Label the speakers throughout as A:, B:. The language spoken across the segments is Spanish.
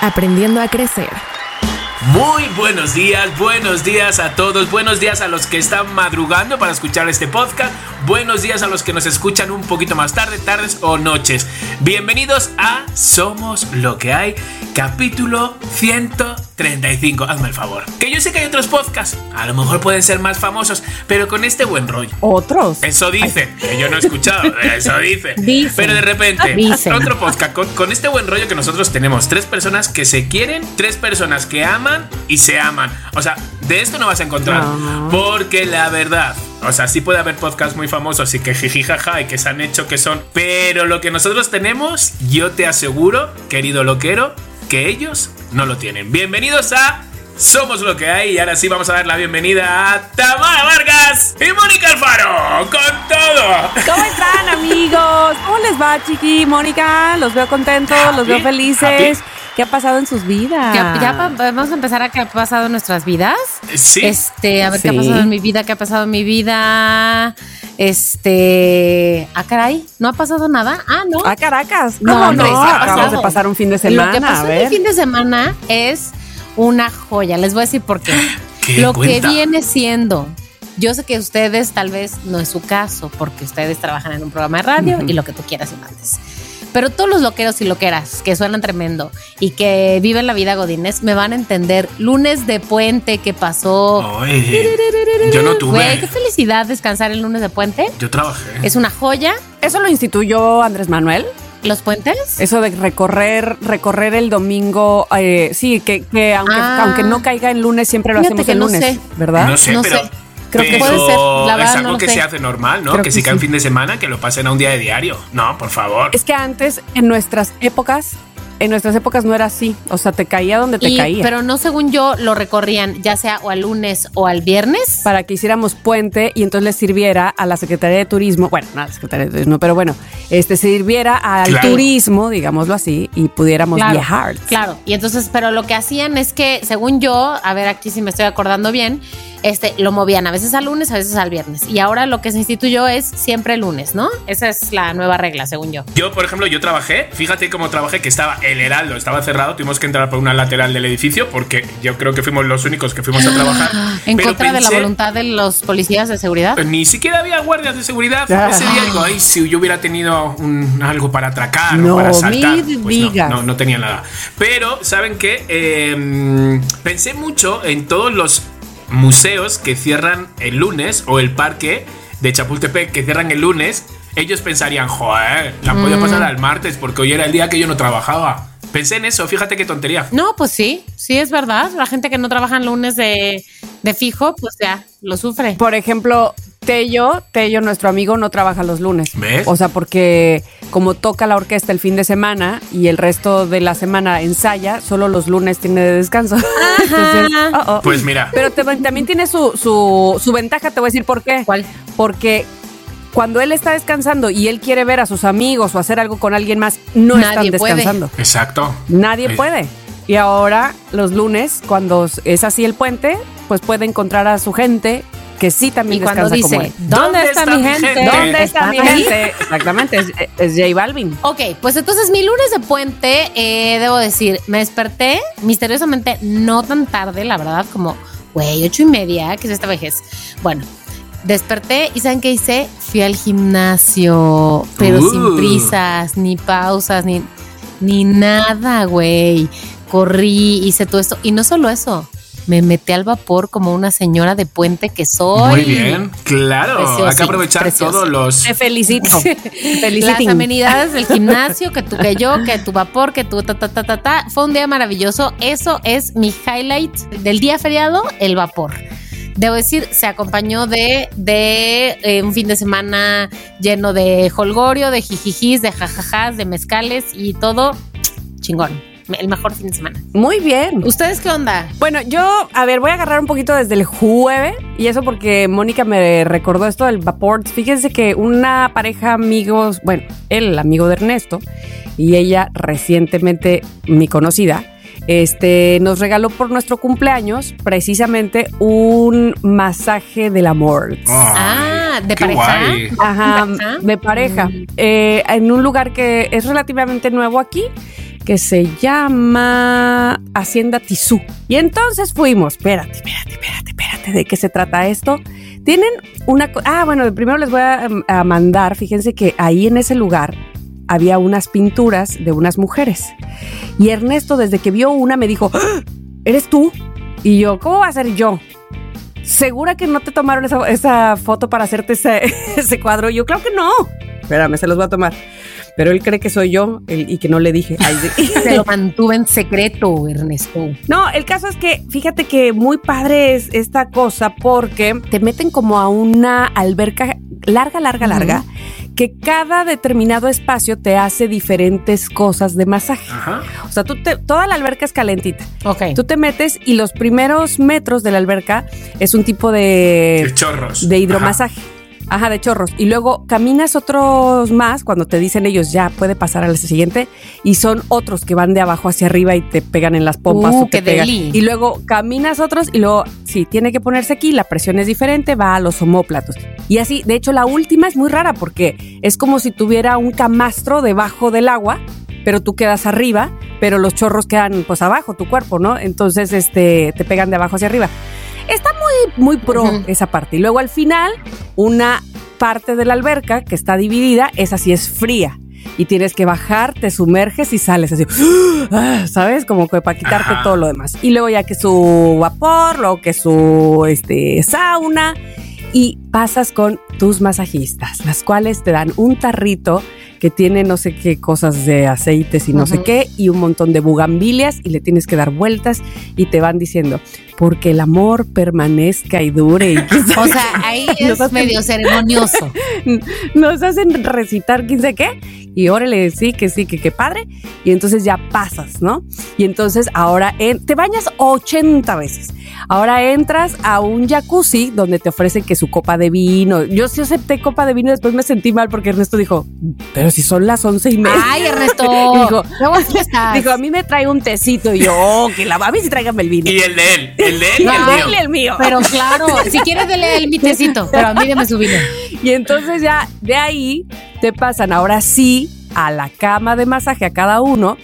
A: Aprendiendo a crecer.
B: Muy buenos días, buenos días a todos, buenos días a los que están madrugando para escuchar este podcast, buenos días a los que nos escuchan un poquito más tarde, tardes o noches. Bienvenidos a Somos lo que hay, capítulo 135. Hazme el favor. Que yo sé que hay otros podcasts, a lo mejor pueden ser más famosos, pero con este buen rollo.
A: ¿Otros?
B: Eso dice, que yo no he escuchado, eso dice.
A: Dicen.
B: Pero de repente,
A: Dicen.
B: otro podcast con, con este buen rollo que nosotros tenemos. Tres personas que se quieren, tres personas que aman y se aman. O sea, de esto no vas a encontrar.
A: No.
B: Porque la verdad, o sea, sí puede haber podcasts muy famosos y que jiji jaja y que se han hecho que son. Pero lo que nosotros tenemos, yo te aseguro, querido loquero, que ellos no lo tienen. Bienvenidos a Somos lo que hay y ahora sí vamos a dar la bienvenida a Tamara Vargas y Mónica Alfaro con todo.
A: ¿Cómo están, amigos? ¿Cómo les va, Chiqui? Mónica, los veo contentos, los veo
B: Happy,
A: felices. ¿Qué ha pasado en sus vidas?
C: Ya, vamos a empezar a qué ha pasado en nuestras vidas.
B: Sí.
C: Este, a ver qué ha pasado en mi vida, qué ha pasado en mi vida. Este, ah, caray, no ha pasado nada. Ah, no.
A: A Caracas.
C: No,
A: ¿Cómo
C: hombre,
A: no? Acabamos de pasar un fin de
C: Lo que
A: semana.
C: pasó
A: a
C: en el
A: ver.
C: fin de semana es una joya. Les voy a decir por qué.
B: ¿Qué?
C: Lo
B: Cuenta.
C: que viene siendo. Yo sé que ustedes tal vez no es su caso, porque ustedes trabajan en un programa de radio y lo que tú quieras y mandes. Pero todos los loqueros y loqueras que suenan tremendo y que viven la vida godines me van a entender. Lunes de puente que pasó.
B: Ay, yo no
C: Güey, qué
B: tuve.
C: felicidad descansar el lunes de puente.
B: Yo trabajé.
C: Es una joya.
A: ¿Eso lo instituyó Andrés Manuel?
C: Los puentes.
A: Eso de recorrer, recorrer el domingo, eh, sí, que, que aunque,
C: Ah.
A: aunque no caiga el lunes, siempre lo
C: Fíjate
A: hacemos el
C: no
A: lunes,
C: sé.
A: ¿verdad?
B: No sé,
C: No
B: pero.
C: sé. Creo que
B: pero
C: puede ser, la verdad
B: es algo
C: no
B: que
C: sé.
B: se hace normal, ¿no?
A: Creo
B: que
A: que
B: si cae
A: sí.
B: un fin de semana, que lo pasen a un día de diario. No, por favor.
A: Es que antes, en nuestras épocas, en nuestras épocas no era así. O sea, te caía donde te
C: Y-
A: caía.
C: pero no según yo lo recorrían ya sea o al lunes o al viernes.
A: para que hiciéramos puente y entonces le sirviera a la Secretaría de Turismo, bueno, no a la Secretaría de Turismo, pero bueno, este sirviera al
B: Claro.
A: turismo, digámoslo así, y pudiéramos
C: Claro,
A: viajar.
C: Claro, y entonces, pero lo que hacían es que, según yo, a ver aquí si me estoy acordando bien, este, lo movían a veces al lunes, a veces al viernes. Y ahora lo que se instituyó es siempre el lunes, ¿no? Esa es la nueva regla, según yo.
B: Yo, por ejemplo, yo trabajé, fíjate cómo trabajé, que estaba el Heraldo, estaba cerrado, tuvimos que entrar por una lateral del edificio porque yo creo que fuimos los únicos que fuimos a trabajar.
C: En
B: Pero
C: contra de la voluntad de los policías de seguridad.
B: Ni siquiera había guardias de seguridad.
A: Ah.
B: Ese día digo, ay, si yo hubiera tenido un- algo para atracar
A: No
B: o para asaltar.
A: me
B: Pues no, no, no tenía nada. Pero, ¿saben qué? Eh, pensé mucho en todos los museos que cierran el lunes o el parque de Chapultepec que cierran el lunes. Ellos pensarían, joder, la podía
A: Mm.
B: pasar al martes porque hoy era el día que yo no trabajaba. Pensé en eso, fíjate qué tontería.
C: No, pues sí, sí es verdad. La gente que no trabaja en lunes de, de fijo, pues ya lo sufre.
A: Por ejemplo, Tello, Tello, nuestro amigo, no trabaja los lunes.
B: ¿Ves?
A: O sea, porque como toca la orquesta el fin de semana y el resto de la semana ensaya, solo los lunes tiene de descanso. Entonces, oh, oh.
B: Pues mira,
A: Pero te- también tiene su, su, su ventaja, te voy a decir por qué.
C: ¿Cuál?
A: Porque cuando él está descansando y él quiere ver a sus amigos o hacer algo con alguien más, no
C: Nadie
A: están
C: puede.
A: descansando.
B: exacto.
A: Nadie puede. Y ahora, los lunes, cuando es así el puente, pues puede encontrar a su gente que sí también
C: Y cuando
A: como
C: dice,
A: él.
C: ¿dónde, está, mi gente?
A: ¿Dónde está mi
C: ahí?
A: gente? Exactamente, es, es J Balvin.
C: Ok, pues entonces mi lunes de puente, eh, debo decir, me desperté misteriosamente no tan tarde, la verdad, como, güey, ocho y media, que es esta vejez. Bueno, desperté y ¿saben qué hice? Fui al gimnasio, pero
B: Uh.
C: sin prisas, ni pausas, ni, ni nada, güey. Corrí, hice todo esto. Y no solo eso, me metí al vapor como una señora de puente que soy.
B: Muy bien, claro.
C: Precioso,
B: Hay que aprovechar
C: precioso.
B: todos los.
A: Te felicito.
C: Las amenidades del gimnasio, que tú, que yo, que tu vapor, que tu ta, ta, ta, ta, ta. Fue un día maravilloso. Eso es mi highlight del día feriado, el vapor. Debo decir, se acompañó de, de eh, un fin de semana lleno de holgorio, de jijijis, de jajajas, de mezcales y todo chingón. El mejor fin de semana.
A: Muy bien.
C: ¿Ustedes qué onda?
A: Bueno, yo, a ver, voy a agarrar un poquito desde el jueves y eso porque Mónica me recordó esto del vapor. Fíjense que una pareja amigos, bueno, el amigo de Ernesto y ella recientemente mi conocida, este, nos regaló por nuestro cumpleaños precisamente un masaje del amor.
C: Ah, de
B: qué
C: pareja.
B: guay.
A: Ajá,
C: ¿Pareja?
A: de pareja. Eh, en un lugar que es relativamente nuevo aquí, que se llama Hacienda Tizú. Y entonces fuimos, espérate, espérate, espérate, espérate, ¿de qué se trata esto? Tienen una... Ah, bueno, primero les voy a, em, a mandar, fíjense que ahí en ese lugar había unas pinturas de unas mujeres. Y Ernesto, desde que vio una, me dijo, ¡Ah! ¿eres tú? Y yo, ¿cómo va a ser yo? ¿Segura que no te tomaron esa, esa foto para hacerte ese, ese cuadro? Yo, claro que no. Espérame, se los voy a tomar. Pero él cree que soy yo el- y que no le dije. Ay,
C: Se lo mantuve en secreto, Ernesto.
A: No, el caso es que fíjate que muy padre es esta cosa porque te meten como a una alberca larga, larga, larga, que cada determinado espacio te hace diferentes cosas de masaje.
B: Ajá.
A: O sea, tú te- toda la alberca es calentita.
C: Ok.
A: Tú te metes y los primeros metros de la alberca es un tipo de,
B: De chorros.
A: de hidromasaje. Ajá, de chorros. Y luego caminas otros más cuando te dicen ellos ya puede pasar al siguiente y son otros que van de abajo hacia arriba y te pegan en las pompas
C: Uh,
A: o te pegan. Y luego caminas otros y luego sí, tiene que ponerse aquí, la presión es diferente, va a los homóplatos. Y así, de hecho la última es muy rara porque es como si tuviera un camastro debajo del agua, pero tú quedas arriba, pero los chorros quedan pues abajo, tu cuerpo, ¿no? Entonces este te pegan de abajo hacia arriba. Está muy, muy pro esa parte. Y luego al final, una parte de la alberca que está dividida, esa sí es fría. Y tienes que bajar, te sumerges y sales así, ah, ¿sabes? Como que para quitarte
B: Ajá.
A: todo lo demás. Y luego ya que su vapor, luego que su este, sauna. Y pasas con tus masajistas, las cuales te dan un tarrito que tiene no sé qué cosas de aceites y no sé qué, y un montón de bugambilias, y le tienes que dar vueltas y te van diciendo, porque el amor permanezca y dure. Y
C: O sea, ahí
A: Nos
C: es
A: hacen-
C: medio ceremonioso.
A: nos hacen recitar quién sé qué y órale, sí, que sí, que qué padre. Y entonces ya pasas, ¿no? Y entonces ahora en- te bañas 80 veces. Ahora entras a un jacuzzi donde te ofrecen que su copa de vino. Yo sí acepté copa de vino y después me sentí mal porque Ernesto dijo, pero si son las once y media.
C: Ay, Ernesto.
A: Y dijo,
C: así estás.
A: Dijo, a mí me trae un tecito y yo, oh, que la a mí sí tráigame el vino.
B: Y el de él. El de él y
A: Y
B: el mío.
A: el.
C: Pero claro, si quieres dele el mitecito, pero a mí deme su vino.
A: Y entonces ya de ahí te pasan ahora sí a la cama de masaje a cada uno.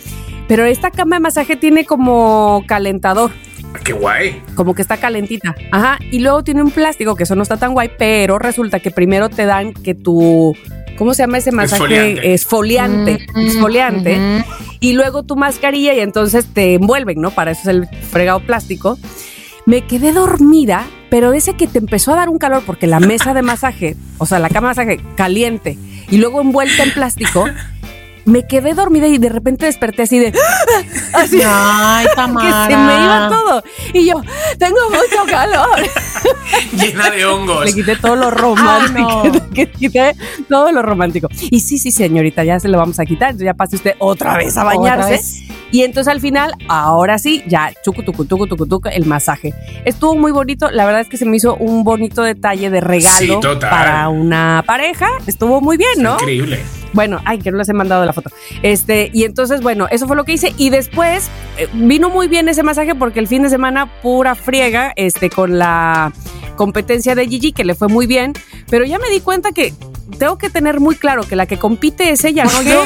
A: Pero esta cama de masaje tiene como calentador,
B: Ah, Qué guay.
A: como que está calentita. Ajá. Y luego tiene un plástico, que eso no está tan guay, pero resulta que primero te dan que tu. ¿Cómo se llama ese masaje?
B: Exfoliante.
A: Esfoliante.
C: Mm,
A: Exfoliante.
C: ujú.
A: Y luego tu mascarilla y entonces te envuelven, ¿no? Para eso es el fregado plástico. Me quedé dormida, pero ese que te empezó a dar un calor porque la mesa de masaje, o sea, la cama de masaje caliente y luego envuelta en plástico, me quedé dormida y de repente desperté así de así
C: Ay,
A: que se me iba todo y yo tengo mucho calor.
B: Llena de hongos.
A: Le quité todo lo romántico,
C: Ay, no.
A: le quité todo lo romántico. Y sí, sí, señorita, ya se lo vamos a quitar, entonces ya pase usted otra vez a bañarse.
C: vez.
A: Y entonces al final, ahora sí, ya chucu, tucu, tucu, tucu, tucu, el masaje. Estuvo muy bonito. La verdad es que se me hizo un bonito detalle de regalo
B: Sí, total.
A: para una pareja. Estuvo muy bien, ¿no?
B: Increíble.
A: Bueno, ay, que no les he mandado la foto. Este, y entonces, bueno, eso fue lo que hice. Y después eh, vino muy bien ese masaje porque el fin de semana pura friega, este, con la competencia de Gigi, que le fue muy bien. Pero ya me di cuenta que tengo que tener muy claro que la que compite es ella, no yo.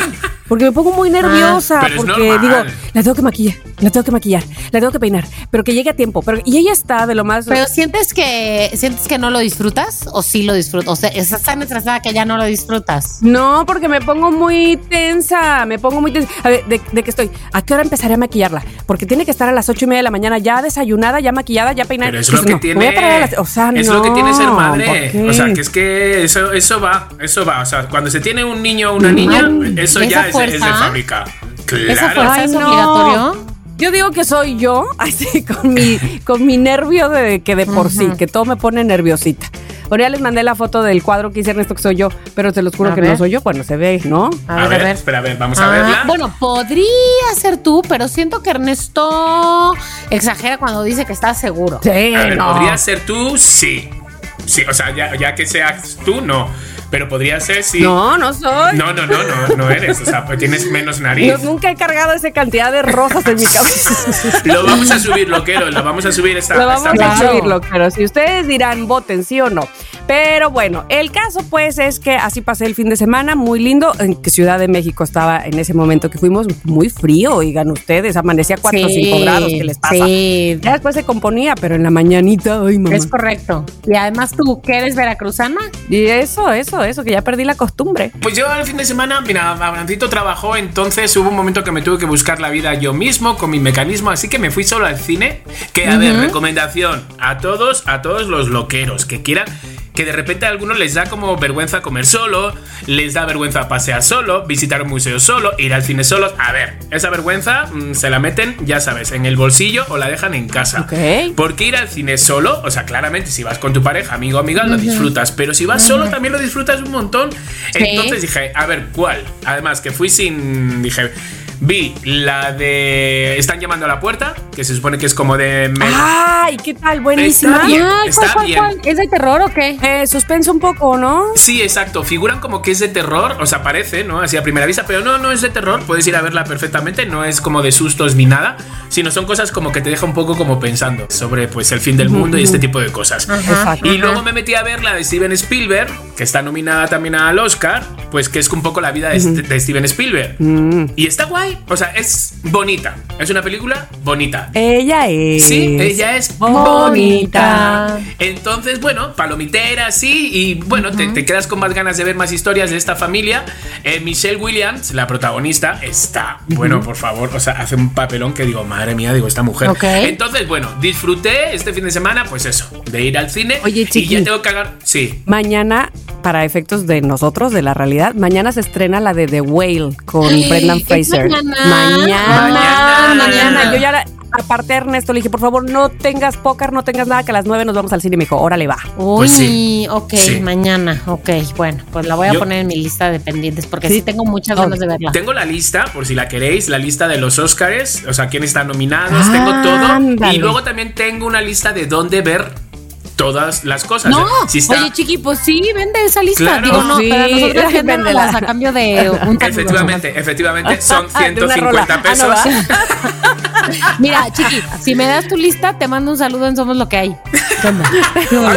A: Porque me pongo muy nerviosa,
B: es
A: porque digo, la tengo que maquillar, la tengo que maquillar, la tengo que peinar, pero que llegue a tiempo. Pero, y ella está de lo más.
C: Pero sientes que sientes que no lo disfrutas o sí lo disfrutas. O sea, estás tan estresada que ya no lo disfrutas.
A: No, porque me pongo muy tensa, me pongo muy tensa. A ver, ¿de, de qué estoy? ¿A qué hora empezaré a maquillarla? Porque tiene que estar a las ocho y media de la mañana ya desayunada, ya maquillada, ya peinada.
B: Pero es lo que
A: no,
B: tiene.
A: voy a traer a las- o sea,
B: es
A: no,
B: lo que tiene ser
A: ¿por
B: madre. O sea, que es que eso, eso va, eso va. O sea, cuando se tiene un niño o una niña,
C: Ay,
B: eso
C: ¿esa
B: ya es, es de
C: fuerza?
B: fábrica.
C: ¿Esa
B: Claro.
C: fuerza
A: Ay,
C: es
A: no. Yo digo que soy yo, así con mi, con mi nervio de que de por sí, que todo me pone nerviosita. Bueno, ya les mandé la foto del cuadro que hice Ernesto, que soy yo, pero se los juro
C: A
A: que
C: ver.
A: no soy yo. Bueno, se ve, ¿no?
C: A ver, a ver.
B: Espera, a ver, vamos a
C: Ah,
B: verla.
C: Bueno, podría ser tú, pero siento que Ernesto exagera cuando dice que está seguro.
A: Sí,
B: A ver,
A: no.
B: ¿podría ser tú? Sí. Sí, o sea, ya, ya que seas tú, no. Pero podría ser sí.
A: No, no soy.
B: No, no, no, no, no eres. O sea, pues tienes menos nariz.
A: Yo nunca he cargado esa cantidad de rosas en mi cabeza.
B: Lo vamos a subir, loquero, lo vamos a subir esta,
A: Lo vamos
B: esta
A: a subirlo, pero si ustedes dirán voten sí o no. Pero bueno, el caso pues es que así pasé el fin de semana, muy lindo, en que Ciudad de México estaba en ese momento que fuimos muy frío, oigan ustedes, amanecía 4 o 5 grados, ¿qué les pasa?
C: Sí,
A: Ya después se componía, pero en la mañanita, ay mamá.
C: es correcto. Y además tú, que eres veracruzana,
A: Y eso, eso, eso, que ya perdí la costumbre.
B: Pues yo el fin de semana, mira, Abrancito trabajó, entonces hubo un momento que me tuve que buscar la vida yo mismo con mi mecanismo, así que me fui solo al cine. Que a ver, recomendación a todos, a todos los loqueros que quieran. Que de repente a algunos les da como vergüenza comer solo, les da vergüenza pasear solo, visitar un museo solo, ir al cine solos. A ver, esa vergüenza mm, se la meten, ya sabes, en el bolsillo o la dejan en casa.
A: Ok.
B: Porque ir al cine solo, o sea, claramente si vas con tu pareja, amigo o amiga, lo disfrutas, pero si vas solo también lo disfrutas un montón. Entonces dije, a ver, ¿cuál? Además, que fui sin. Dije, vi la de. Están llamando a la puerta, que se supone que es como de.
A: Ay, ¿qué tal? Buenísima.
B: Está bien.
C: Ay,
B: está
C: ¿cuál,
B: bien.
C: cuál, cuál? ¿Es de terror o qué?
A: Eh, suspenso un poco, ¿no?
B: Sí, exacto. Figuran como que es de terror, o sea, parece, ¿no? Así a primera vista, pero no, no es de terror. Puedes ir a verla perfectamente, no es como de sustos ni nada, sino son cosas como que te deja un poco como pensando sobre, pues, el fin del mundo y este tipo de cosas.
A: Exacto.
B: Y luego me metí a ver la de Steven Spielberg, que está nominada también al Oscar, pues que es un poco la vida de, de Steven Spielberg. Y está guay, o sea, es bonita. Es una película bonita.
A: Ella es.
B: Sí, ella es
A: bonita.
B: Entonces, bueno, palomitera, sí, y bueno, te, te quedas con más ganas de ver más historias de esta familia. Eh, Michelle Williams, la protagonista, está, bueno, por favor, o sea, hace un papelón que digo, madre mía, digo, esta mujer.
C: Ok.
B: Entonces, bueno, disfruté este fin de semana, pues eso, de ir al cine.
A: Oye,
B: y
A: chiqui.
B: ya tengo que hagar, sí.
A: Mañana, para efectos de nosotros, de la realidad, mañana se estrena la de The Whale con Brendan
C: ¿Es
A: Fraser.
C: Mañana?
A: Mañana,
B: Mañana.
A: Yo ya, la- aparte Ernesto, le dije, por favor, no tengas póker, no tengas nada, que a las nueve nos vamos al cine. Me dijo, órale, va.
C: Uy,
B: Pues sí.
C: ok,
B: Sí.
C: mañana, ok. Bueno, pues la voy a
B: Yo-
C: poner en mi lista de pendientes porque
A: Sí.
C: sí, tengo muchas ganas de verla.
B: Tengo la lista, por si la queréis, la lista de los Oscars, o sea, quiénes están nominados, tengo todo.
A: Ándale.
B: Y luego también tengo una lista de dónde ver todas las cosas.
C: No,
B: Si está-
C: oye, chiqui, pues sí, vende esa lista.
B: Claro.
C: Digo, no,
A: Sí,
C: para nosotros
A: véndela.
C: véndelas a cambio de un.
B: Efectivamente, efectivamente, son
A: De una rola.
B: 150
A: Ah, no,
B: pesos.
C: Mira, chiqui, si me das tu lista, te mando un saludo en Somos Lo que hay.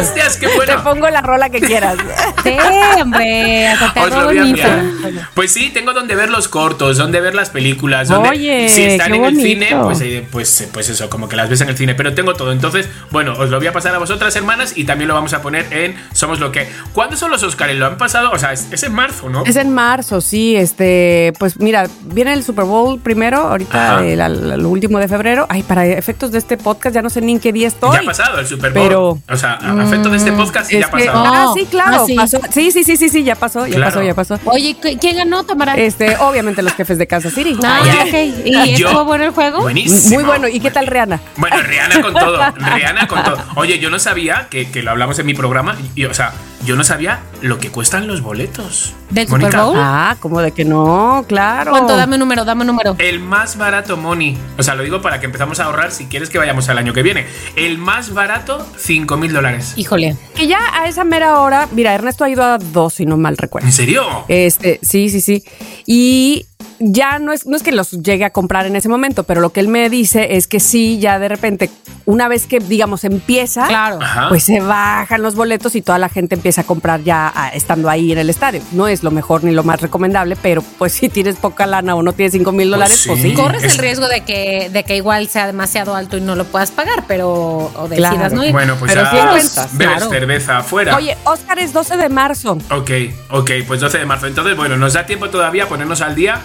B: Hostias, qué
A: Te
B: bueno.
A: pongo la rola que quieras.
C: Sí, hombre, hasta te
B: Os lo
C: robo
B: voy a
C: mi
B: enviar.
C: Instagram.
B: Pues sí, tengo donde ver los cortos, donde ver las películas, donde
A: Oye,
B: si están en el cine, pues, eh, pues, pues eso, como que las ves en el cine, pero tengo todo. Entonces, bueno, os lo voy a pasar a vosotras, hermanas, y también lo vamos a poner en Somos lo que. ¿Cuándo son los Oscars? ¿Lo han pasado? O sea, es, es en marzo, ¿no?
A: Es en marzo, sí. Este, pues mira, viene el Super Bowl primero, ahorita el, al último de febrero. Ay, para efectos de este podcast ya no sé ni en qué día estoy.
B: Ya ha pasado el Super Bowl.
A: Pero-
B: o sea, a efecto de este podcast sí
A: Es
B: ya ha
A: que-
B: pasado.
A: ah,
C: Oh,
A: sí, claro.
C: ah, sí.
A: pasó. Sí, sí, sí, sí, sí, ya pasó, ya
B: Claro.
A: pasó, ya pasó.
C: Oye, ¿qu- ¿quién ganó, Tamara?
A: Este, obviamente los jefes de Kansas City.
C: Ah,
B: Oye,
C: ok. ¿Y
B: yo-
C: estuvo bueno el juego?
B: Buenísimo.
A: Muy bueno. ¿Y qué tal Rihanna?
B: Bueno, Rihanna con todo. Rihanna con todo. Oye, yo no sabía que, que lo hablamos en mi programa. Y, o sea, yo no sabía lo que cuestan los boletos.
C: ¿Del
B: Mónica,
C: Super Bowl?
A: Ah, como de que no, claro.
C: ¿Cuánto? Dame un número, dame un número.
B: El más barato, Moni. O sea, lo digo para que empezamos a ahorrar si quieres que vayamos al año que viene. El más barato, 5 mil dólares.
C: Híjole.
A: Que ya a esa mera hora, mira, Ernesto ha ido a dos, si no mal recuerdo.
B: ¿En serio?
A: Este, sí, sí, sí. Y ya no es, no es que los llegue a comprar en ese momento, pero lo que él me dice es que sí, ya de repente, una vez que, digamos, empieza,
C: Claro.
A: Pues se bajan los boletos y toda la gente empieza a comprar ya estando ahí en el estadio. No es lo mejor ni lo más recomendable, pero pues si tienes poca lana o no tienes 5 mil dólares,
B: sí.
A: pues sí.
C: Corres
B: Es-
C: el riesgo de que, de que igual sea demasiado alto y no lo puedas pagar, pero o decidas
A: Claro.
C: no ir.
B: Bueno, pues
A: Pero
B: ya
A: sí encuentras,
B: bebes
C: claro.
B: cerveza afuera.
A: Oye, Oscar es 12 de marzo.
B: Ok, ok, pues 12 de marzo. Entonces, bueno, nos da tiempo todavía a ponernos al día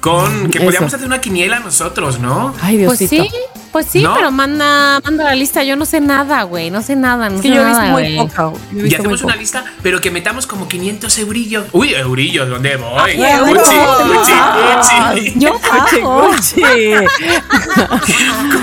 B: con que
A: Eso.
B: podíamos hacer una quiniela nosotros, ¿no?
A: Ay,
C: Pues
A: Diosito.
C: sí, Pues sí,
B: ¿No?
C: pero manda, manda la lista. Yo no sé nada, güey. No sé nada. No
A: Es que
C: sé
A: yo he
C: nada,
A: visto muy
C: güey.
A: poca. yo he
B: Y
A: visto muy
B: hacemos una lista, pero que metamos como 500 eurillos. Uy, eurillos, ¿dónde voy?
A: Ay, euros.
B: Gucci, Gucci.
C: Yo pago.
A: Gucci.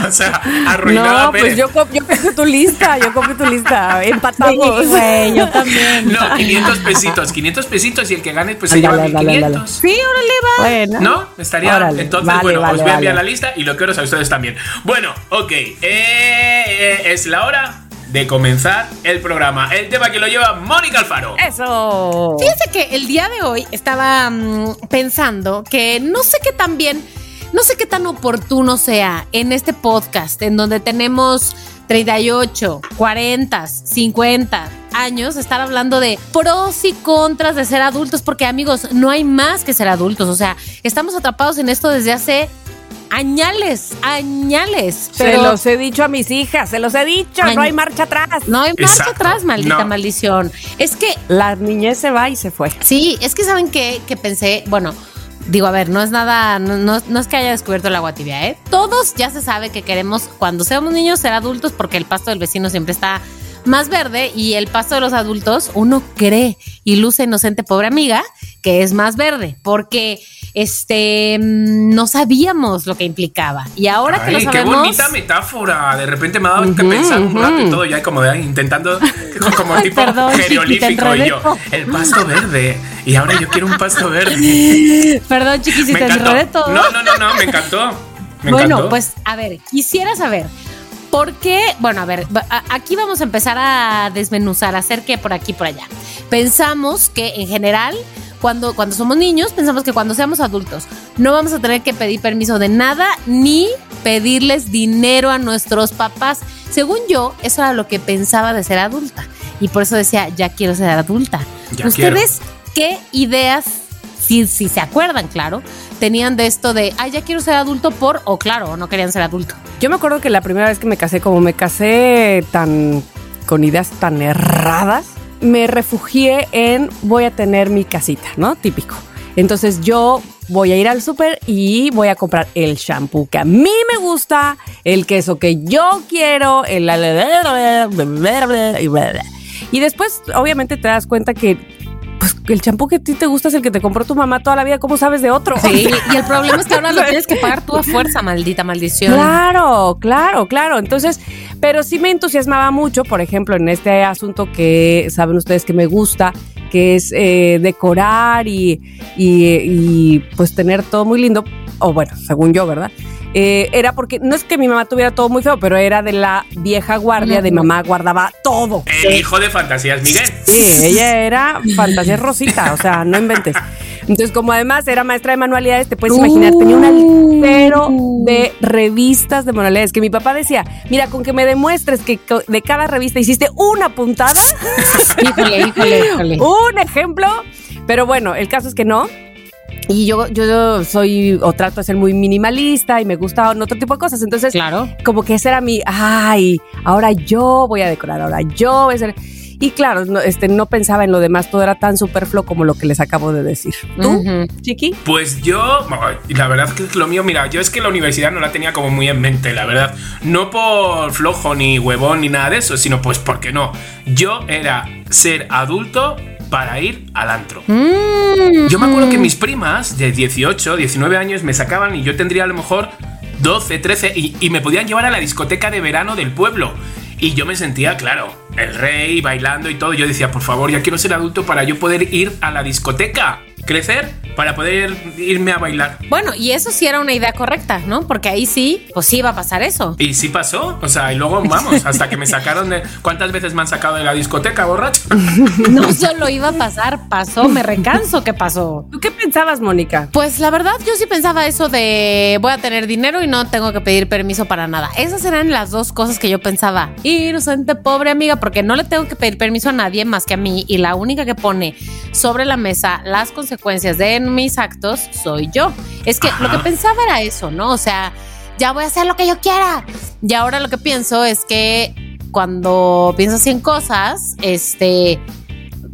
B: Cosa arruinada,
A: No,
B: Pérez.
A: pues yo, yo copio tu lista, yo copio tu lista. Empatamos.
C: Sí, güey, yo también.
B: No, 500 pesitos, 500 pesitos y el que gane pues se lleva
A: ándale,
B: 1500.
C: Sí, órale, va.
A: Bueno.
B: ¿No? Estaría.
A: Órale,
B: Entonces,
A: vale,
B: bueno,
A: vale,
B: os voy a enviar
A: vale.
B: la lista y lo quiero a ustedes también. Bueno, ok. eh, eh, es la hora de comenzar el programa. El tema que lo lleva Mónica Alfaro.
A: Eso.
C: Fíjense que el día de hoy estaba mm, pensando que no sé qué tan bien, no sé qué tan oportuno sea en este podcast en donde tenemos 38, 40, 50 años estar hablando de pros y contras de ser adultos, porque amigos, no hay más que ser adultos, o sea, estamos atrapados en esto desde hace añales, añales.
A: Se
C: Pero
A: los he dicho a mis hijas, se los he dicho, no hay marcha atrás.
C: no hay marcha atrás, maldita
B: no.
C: maldición. Es que
A: La niñez se va y se fue.
C: Sí, es que saben qué? que pensé, bueno, digo, a ver, no es nada, no, no- no es que haya descubierto el agua tibia, ¿eh? Todos ya se sabe que queremos, cuando seamos niños, ser adultos porque el pasto del vecino siempre está más verde y el pasto de los adultos, uno cree y luce inocente, pobre amiga, que es más verde, porque este mm, no sabíamos lo que implicaba. Y ahora que lo
B: qué
C: sabemos.
B: bonita metáfora. De repente me ha dado que pensar un rato y todo, ya como de intentando, como tipo
C: perdón,
B: jeroglífico. Y yo, el pasto verde. Y ahora yo quiero un pasto verde.
C: Perdón, chiquis, si te enredé todo.
B: No, no, no, no, me encantó. Me
C: bueno,
B: encantó.
C: pues a ver, quisiera saber por qué, bueno, a ver, aquí vamos a empezar a desmenuzar, a hacer que por aquí por allá. Pensamos que en general, cuando, cuando somos niños, pensamos que cuando seamos adultos no vamos a tener que pedir permiso de nada ni pedirles dinero a nuestros papás. Según yo, eso era lo que pensaba de ser adulta. Y por eso decía, ya quiero ser adulta.
B: Ya
C: ¿Ustedes qué ideas, si, si se acuerdan, claro, tenían de esto de, ay, ya quiero ser adulto por, o claro, o no querían ser adulto?
A: Yo me acuerdo que la primera vez que me casé, como me casé tan con ideas tan erradas, me refugié en voy a tener mi casita, ¿no? Típico. Entonces yo voy a ir al súper y voy a comprar el shampoo que a mí me gusta, el queso que yo quiero, el... Y después, obviamente, te das cuenta que pues, el champú que a ti te gusta es el que te compró tu mamá toda la vida. ¿Cómo sabes de otro?
C: Sí, y el problema es que ahora lo tienes que pagar tú a fuerza, maldita maldición.
A: Claro, claro, claro. Entonces, pero sí me entusiasmaba mucho, por ejemplo, en este asunto que saben ustedes que me gusta, que es eh, decorar y, y, y, pues tener todo muy lindo, o bueno, según yo, ¿verdad? Eh, era porque no es que mi mamá tuviera todo muy feo, pero era de la vieja guardia, de mamá guardaba todo.
B: El hijo de fantasías, Miguel.
A: Sí, ella era fantasía rosita, o sea, no inventes. Entonces, como además era maestra de manualidades, te puedes imaginar, tenía un altero de revistas de manualidades que mi papá decía, mira, con que me demuestres que de cada revista hiciste una puntada,
C: Híjole, híjole, híjole.
A: un ejemplo, pero bueno, el caso es que no. Y yo, yo soy o trato de ser muy minimalista y me gusta otro tipo de cosas. Entonces,
C: Claro.
A: como que ese era mi, ay, ahora yo voy a decorar, ahora yo voy a hacer. Y claro, no, este, no pensaba en lo demás, todo era tan superfluo como lo que les acabo de decir. ¿Tú,
C: Ujú.
A: Chiqui?
B: Pues yo, la verdad que lo mío, mira, yo es que la universidad no la tenía como muy en mente, la verdad. No por flojo ni huevón ni nada de eso, sino pues porque no. Yo era ser adulto para ir al antro.
C: Mm.
B: Yo me acuerdo que mis primas de 18, 19 años me sacaban y yo tendría a lo mejor 12, 13 y, y me podían llevar a la discoteca de verano del pueblo. Y yo me sentía, claro, el rey bailando y todo. Yo decía, por favor, ya quiero ser adulto para yo poder ir a la discoteca, crecer, para poder irme a bailar.
C: Bueno, y eso sí era una idea correcta, ¿no? Porque ahí sí, pues sí iba a pasar eso.
B: Y sí pasó, o sea, y luego vamos, hasta que me sacaron de... ¿Cuántas veces me han sacado de la discoteca, borracho?
C: No solo iba a pasar, pasó, me recanso que pasó.
A: ¿Tú qué pensabas, Mónica?
C: Pues la verdad, yo sí pensaba eso de voy a tener dinero y no tengo que pedir permiso para nada. Esas eran las dos cosas que yo pensaba. Inocente, pobre amiga, porque no le tengo que pedir permiso a nadie más que a mí y la única que pone sobre la mesa las consecuencias de mis actos soy yo. Es que lo que pensaba era eso, ¿no? O sea, ya voy a hacer lo que yo quiera. Y ahora lo que pienso es que cuando pienso así en cosas, este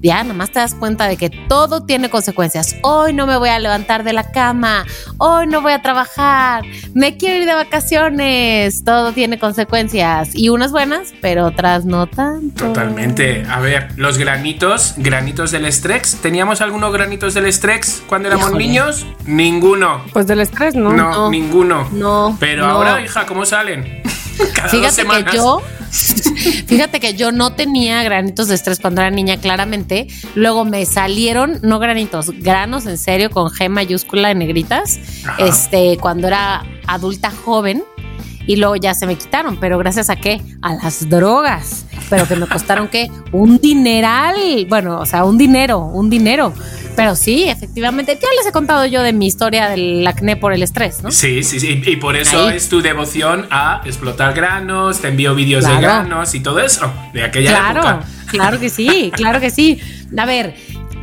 C: ya nada más te das cuenta de que todo tiene consecuencias. Hoy no me voy a levantar de la cama, hoy no voy a trabajar, me quiero ir de vacaciones, todo tiene consecuencias y unas buenas, pero otras no tanto.
B: Totalmente. A ver, los granitos, granitos del Strex. ¿Teníamos algunos granitos del Strex cuando éramos
C: Híjole.
B: niños? Ninguno.
A: Pues del estrés, ¿no?
B: No,
C: No.
B: ninguno.
C: No,
B: Pero
C: no.
B: ahora, hija, ¿cómo salen? Cada
C: Fíjate que yo, fíjate que yo no tenía granitos de estrés cuando era niña, claramente. Luego me salieron, no granitos, granos en serio con G mayúscula en negritas,
B: Ajá.
C: este, cuando era adulta joven. Y luego ya se me quitaron, pero gracias a qué? A las drogas. Pero que me costaron qué? Un dineral. Bueno, o sea, un dinero, un dinero. Pero sí, efectivamente, ya les he contado yo de mi historia del acné por el estrés, ¿no?
B: Sí, sí, sí. Y por eso
C: Ahí.
B: es tu devoción a explotar granos, te envío vídeos de granos y todo eso, de aquella
C: Claro,
B: época.
C: claro que sí, claro que sí. A ver,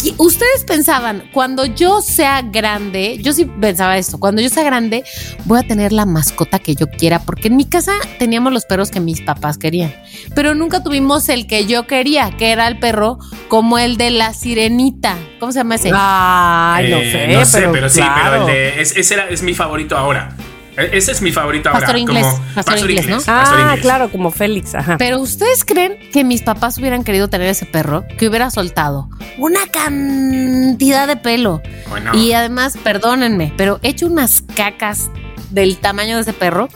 C: ¿qui- ustedes pensaban, cuando yo sea grande, yo sí pensaba esto, cuando yo sea grande voy a tener la mascota que yo quiera, porque en mi casa teníamos los perros que mis papás querían, pero nunca tuvimos el que yo quería, que era el perro como el de la sirenita. ¿Cómo se llama ese?
A: Ay, no
B: Eh,
A: sé,
B: no sé,
A: pero,
B: pero, sí, pero
A: claro.
B: el de. es- ese era- es mi favorito ahora. E- Ese es mi favorito
C: Pastor
B: ahora.
C: inglés,
B: como
C: pastor inglés, ¿no?
B: pastor
A: Ah,
B: inglés.
A: claro, como Félix, ajá.
C: Pero ustedes creen que mis papás hubieran querido tener ese perro, que hubiera soltado una cantidad de pelo.
B: Bueno,
C: Y además, perdónenme, pero he hecho unas cacas del tamaño de ese perro.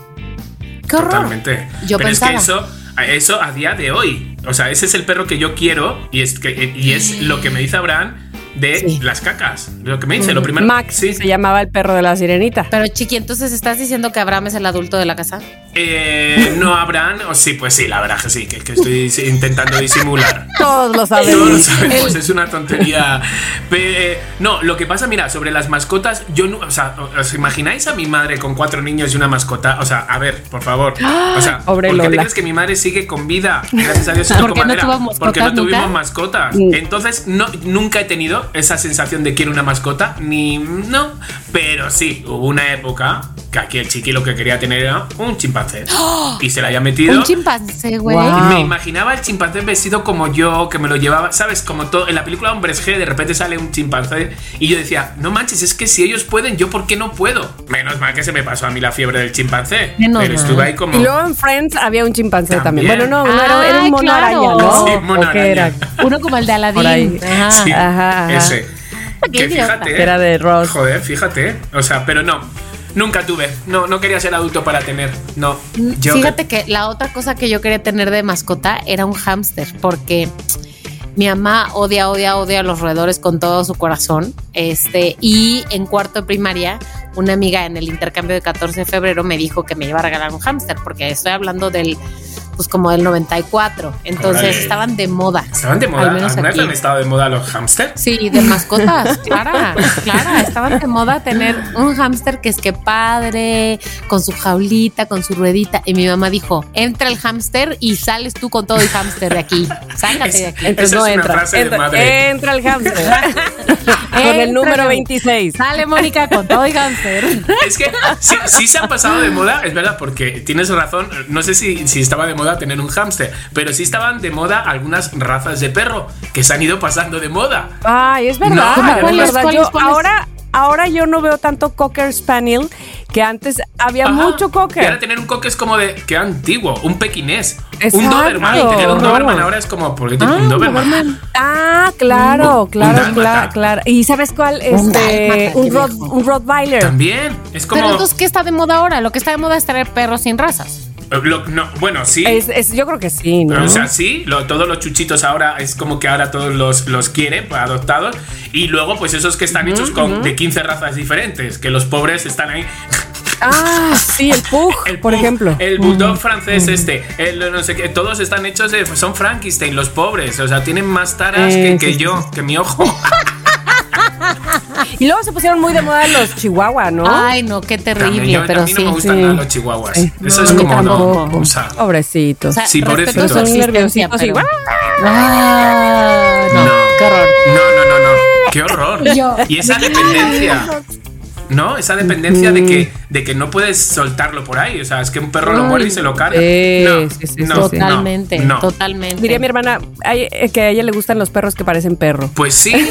C: ¡Qué horror!
B: totalmente.
C: Yo
B: pero
C: pensaba.
B: es que eso, eso a día de hoy. O sea, ese es el perro que yo quiero y es, que, y es lo que me dice Abraham de
C: Sí.
B: las cacas. Lo que me dice, lo primero.
A: Max
B: Sí.
A: se llamaba el perro de la sirenita.
C: Pero Chiqui, entonces estás diciendo que Abraham es el adulto de la casa.
B: Eh, no Abraham, o sí, pues sí, la verdad que sí, que, que estoy intentando disimular.
A: Todos lo
B: Todos lo
A: sabemos.
B: sabemos, es una tontería. Pe- no, lo que pasa, mira, sobre las mascotas, yo no, o sea, ¿os imagináis a mi madre con cuatro niños y una mascota? O sea, a ver, por favor. O sea,
A: Pobre
B: ¿por qué te
A: Lola.
B: crees que mi madre sigue con vida? Gracias a Dios.
C: ¿Por no
B: madera? Porque no tuvimos mascotas.
A: Mm.
B: Entonces, no, nunca he tenido esa sensación de quiero una mascota, ni no. Pero sí, hubo una época que aquí el chiqui lo que quería tener era un chimpancé. Y se la había metido.
C: Un chimpancé, güey.
A: Ah.
B: me imaginaba el chimpancé vestido como yo, que me lo llevaba, ¿sabes? Como todo. En la película Hombres G, de repente sale un chimpancé. Y yo decía, no manches, es que si ellos pueden, ¿yo por qué no puedo? Menos mal que se me pasó a mí la fiebre del chimpancé.
C: Menos
B: pero
C: mal.
B: estuve ahí como.
A: Y luego en Friends había un chimpancé también.
B: También.
A: Bueno, no, no era, era un mono
C: claro.
A: araña, ¿no?
B: Sí, mono
A: ¿O qué era?
B: araña.
C: Uno como el de Aladdin. Ajá.
B: Sí,
A: Ajá, ajá.
B: Ese. Que fíjate.
A: Que era de Ross.
B: Joder, fíjate. O sea, pero no. Nunca tuve. No, no quería ser adulto para tener. No. Yo
C: Fíjate que la otra cosa que yo quería tener de mascota era un hámster, porque mi mamá odia, odia, odia a los roedores con todo su corazón. Este, y en cuarto de primaria, una amiga en el intercambio de 14 de febrero me dijo que me iba a regalar un hámster, porque estoy hablando del, pues como del 94. Entonces
B: Órale.
C: estaban de moda.
B: ¿Estaban de moda?
C: Al menos
B: ¿Alguna vez
C: aquí.
B: han estado de moda los hámsters?
C: Sí, de mascotas, Clara, Clara, estaban de moda tener un hámster que es que padre, con su jaulita, con su ruedita. Y mi mamá dijo, entra el hámster y sales tú con todo el hámster de aquí. Sácate de aquí.
A: Entonces
B: Esa
A: no
B: es una
A: entra.
B: frase de
A: entra,
B: madre.
A: entra el hamster. Con el número
C: el-
A: 26.
C: Sale Mónica con todo el hámster.
B: Es que sí, sí se han pasado de moda, es verdad, porque tienes razón. No sé si, si estaba de moda tener un hámster, pero sí estaban de moda algunas razas de perro que se han ido pasando de moda.
A: Ay, es verdad.
B: No, ¿Cómo
A: es verdad.
C: cuáles,
A: Yo
C: cuáles?
A: ahora, ahora yo no veo tanto Cocker Spaniel que antes había
B: Ajá.
A: mucho
B: Y ahora
A: Cocker.
B: tener un cocker es como de qué antiguo, un pequinés,
A: Exacto.
B: un Doberman. Tener un. Doberman ahora es como porque tiene
C: Ah,
B: un Doberman.
C: Doberman.
A: Ah, claro,
B: Un
A: claro, claro, claro. ¿Y sabes cuál?
C: Un
A: Este, un, Rod, un Rottweiler.
B: También es como
C: Pero entonces, ¿qué está de moda ahora? Lo que está de moda es traer perros sin razas.
B: No, bueno, sí.
A: Es, es- yo creo que sí, ¿no?
B: O sea, sí, lo- todos los chuchitos ahora es como que ahora todos los, los quieren pues, adoptados. Y luego, pues esos que están hechos con de 15 razas diferentes, que los pobres están ahí.
A: Ah, sí, el Pug,
B: El
A: por
B: pug,
A: ejemplo.
B: El bulldog francés este. El no sé qué. Todos están hechos de. Son Frankenstein, los pobres. O sea, tienen más taras
A: Eh,
B: que, que
A: sí, sí,
B: yo, que mi ojo.
A: Y luego se pusieron muy de moda los chihuahua, ¿no?
C: Ay, no, qué terrible,
B: yo-
C: pero
B: a mí no
C: sí.
B: me gustan
A: sí.
B: nada los chihuahuas. Eso
C: No,
B: es como no. O sea,
A: Pobrecitos.
C: O sea,
B: Sí, pobrecitos.
A: Son nerviositos
C: pero-
A: igual.
C: Ah, no,
B: No.
C: qué horror.
B: no, no, no, no. Qué horror.
C: Yo-
B: Y esa dependencia. ¿No? Esa dependencia de, que, de que no puedes soltarlo por ahí. O sea, es que un perro lo muerde y se lo carga.
A: Sí,
B: no,
A: sí, sí,
B: no,
A: sí, sí.
C: Totalmente,
B: no, no.
C: totalmente.
A: Diría mi hermana ay, eh, que a ella le gustan los perros que parecen perro.
B: Pues sí.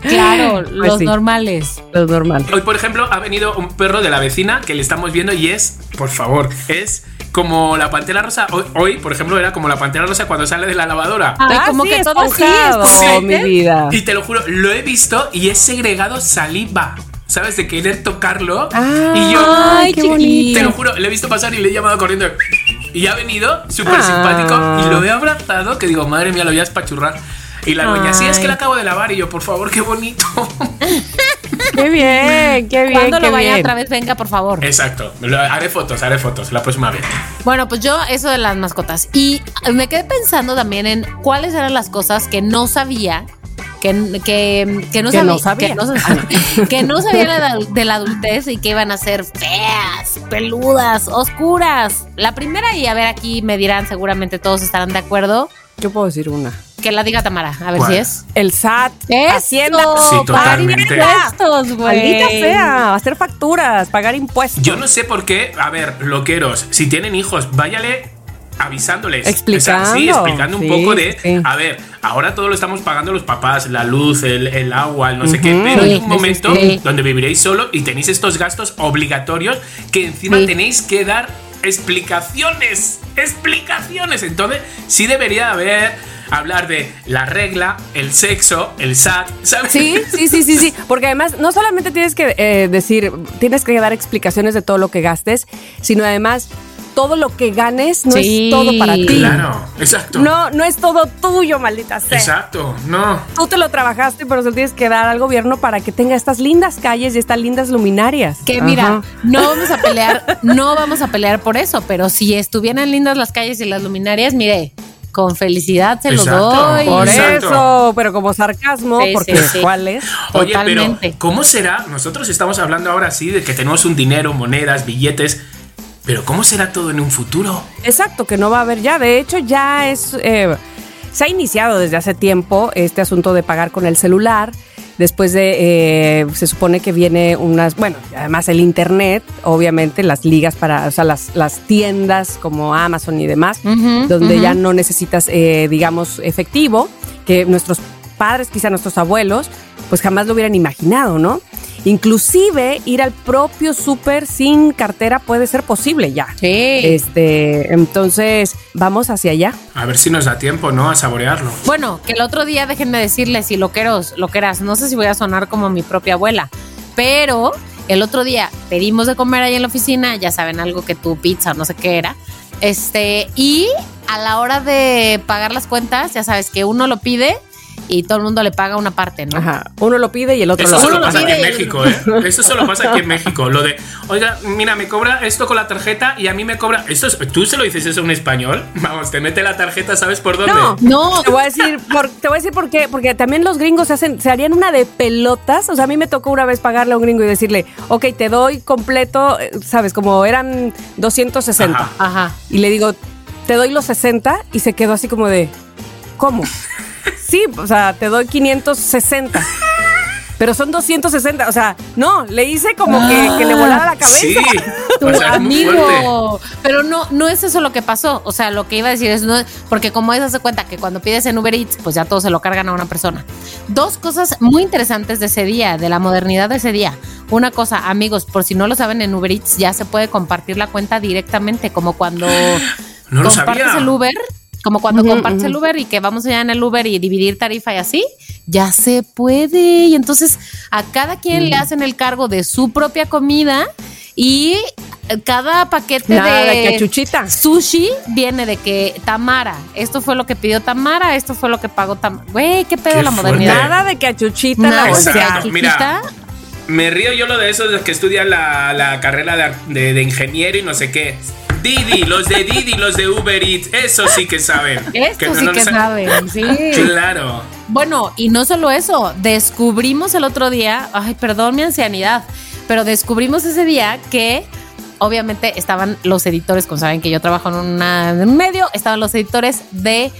C: Claro, los
A: sí.
C: normales.
A: Los normal.
B: Hoy, por ejemplo, ha venido un perro de la vecina que le estamos viendo y es, por favor, es como la pantera rosa. Hoy, hoy, por ejemplo, era como la pantera rosa cuando sale de la lavadora.
C: Ay, como que todo así,
A: mi vida.
B: Y te lo juro, lo he visto y es segregado saliva. ¿Sabes? De querer tocarlo.
A: Ah,
B: y yo,
A: ay, qué bonito.
B: te lo juro, le he visto pasar y le he llamado corriendo. Y ha venido súper
A: Ah.
B: simpático y lo he abrazado. Que digo, madre mía, lo voy a espachurrar. Y la doña, sí, es que lo acabo de lavar. Y yo, por favor, qué bonito.
A: Qué bien, qué bien.
C: Cuando
A: qué
C: lo vaya
A: bien.
C: otra vez, venga, por favor.
B: Exacto. Lo- haré fotos, haré fotos la próxima vez.
C: Bueno, pues yo eso de las mascotas. Y me quedé pensando también en cuáles eran las cosas que no sabía. Que, que, que no
A: Que
C: sabía,
A: no sabía.
C: que no, sa- que no sabía de la, de la adultez y que iban a ser feas, peludas, oscuras. La primera, y a ver, aquí me dirán, seguramente todos estarán de acuerdo,
A: Yo puedo decir una.
C: que la diga Tamara, a ver
B: ¿Cuál?
C: si es.
A: El SAT,
C: Eso,
A: Hacienda,
B: Sí, totalmente.
C: impuestos, güey.
A: maldita sea, hacer facturas, pagar impuestos.
B: Yo no sé por qué, a ver, loqueros, si tienen hijos, váyale avisándoles.
A: Explicando.
B: sí, explicando un
A: Sí,
B: poco de,
A: sí.
B: a ver, ahora todo lo estamos pagando los papás, la luz, el, el agua, el no sé qué, pero hay un momento donde viviréis solo y tenéis estos gastos obligatorios que encima tenéis que dar explicaciones, explicaciones. Entonces, sí debería haber, hablar de la regla, el sexo, el SAT, ¿sabes?
A: Sí, sí, sí, sí, sí. Porque además no solamente tienes que eh, decir, tienes que dar explicaciones de todo lo que gastes, sino además todo lo que ganes no
C: Sí,
A: es todo para ti.
B: Claro, exacto.
A: No, no es todo tuyo, maldita sea.
B: Exacto, no.
A: Tú te lo trabajaste, pero se lo tienes que dar al gobierno para que tenga estas lindas calles y estas lindas luminarias.
C: Que mira,
A: Ajá.
C: no vamos a pelear, no vamos a pelear por eso, pero si estuvieran lindas las calles y las luminarias, mire, con felicidad se
B: Exacto.
C: los doy.
A: Por
B: Exacto.
A: eso, pero como sarcasmo,
C: Sí,
A: porque
C: sí, sí.
A: ¿cuál es?
B: Oye,
C: Totalmente.
B: pero ¿cómo será? Nosotros estamos hablando ahora sí de que tenemos un dinero, monedas, billetes, pero ¿cómo será todo en un futuro?
A: Exacto, que no va a haber ya. De hecho, ya es. eh, se ha iniciado desde hace tiempo este asunto de pagar con el celular. Después de. eh, se supone que viene unas. Bueno, además el Internet, obviamente, las ligas para. O sea, las, las tiendas como Amazon y demás, donde ya no necesitas, eh, digamos, efectivo, que nuestros padres, quizá nuestros abuelos, pues jamás lo hubieran imaginado, ¿no? Inclusive ir al propio súper sin cartera puede ser posible ya.
C: Sí.
A: Este, entonces, vamos hacia allá.
B: A ver si nos da tiempo, ¿no? A saborearlo.
C: Bueno, que el otro día déjenme decirles, si loqueros, loqueras, no sé si voy a sonar como mi propia abuela, pero el otro día pedimos de comer ahí en la oficina, ya saben, algo que tu pizza, no sé qué era. Este, y a la hora de pagar las cuentas, ya sabes que uno lo pide y todo el mundo le paga una parte, ¿no?
A: Ajá. Uno lo pide y el otro
B: Eso
A: lo
B: solo
C: Uno lo
B: pasa aquí en México, ¿eh? Eso solo pasa aquí en México. Lo de, oiga, mira, me cobra esto con la tarjeta y a mí me cobra. Esto es- ¿Tú se lo dices eso a un español? Vamos, te mete la tarjeta, ¿sabes por dónde?
A: No,
C: No.
A: Te voy a decir, por, te voy a decir por qué. Porque también los gringos se hacen, se harían una de pelotas. O sea, a mí me tocó una vez pagarle a un gringo y decirle, ok, te doy completo, eh, sabes, como eran 260.
B: Ajá.
C: Ajá.
A: Y le digo, te doy los 60 y se quedó así como de, ¿cómo? Sí, o sea, te doy 560. Pero son 260, o sea, no, le hice como que, que le volara la cabeza.
B: Sí,
C: Tu
B: o sea,
C: amigo. Pero no, no es eso lo que pasó. O sea, lo que iba a decir es, no, porque como es, hace cuenta que cuando pides en Uber Eats, pues ya todo se lo cargan a una persona. Dos cosas muy interesantes de ese día, de la modernidad de ese día. Una cosa, amigos, por si no lo saben, en Uber Eats ya se puede compartir la cuenta directamente, como cuando
B: No lo
C: compartes
B: sabía.
C: el Uber. Como cuando
A: Ujú,
C: compartes el. Uber y que vamos allá en el Uber y dividir tarifa y así, ya se puede. Y entonces a cada quien le hacen el cargo de su propia comida y cada paquete
A: Nada
C: de,
A: de que
C: sushi viene de que Tamara, esto fue lo que pidió Tamara, esto fue lo que pagó Tamara. Güey, qué pedo
B: Qué
C: la
B: fuerte.
C: modernidad.
A: Nada de que a chuchita
C: Nada
A: la
C: que
B: Mira,
C: chiquita.
B: Me río yo lo de esos de que estudian la, la carrera de, de- de ingeniero y no sé qué. Didi, los de Didi, los de Uber Eats, eso sí que saben.
C: Esto
B: no-
C: sí
B: no
C: que
B: sa-
C: saben, sí.
B: Claro.
C: Bueno, y no solo eso, descubrimos el otro día, ay, perdón mi ancianidad, pero descubrimos ese día que obviamente estaban los editores, como saben que yo trabajo en, una- en un medio, estaban los editores de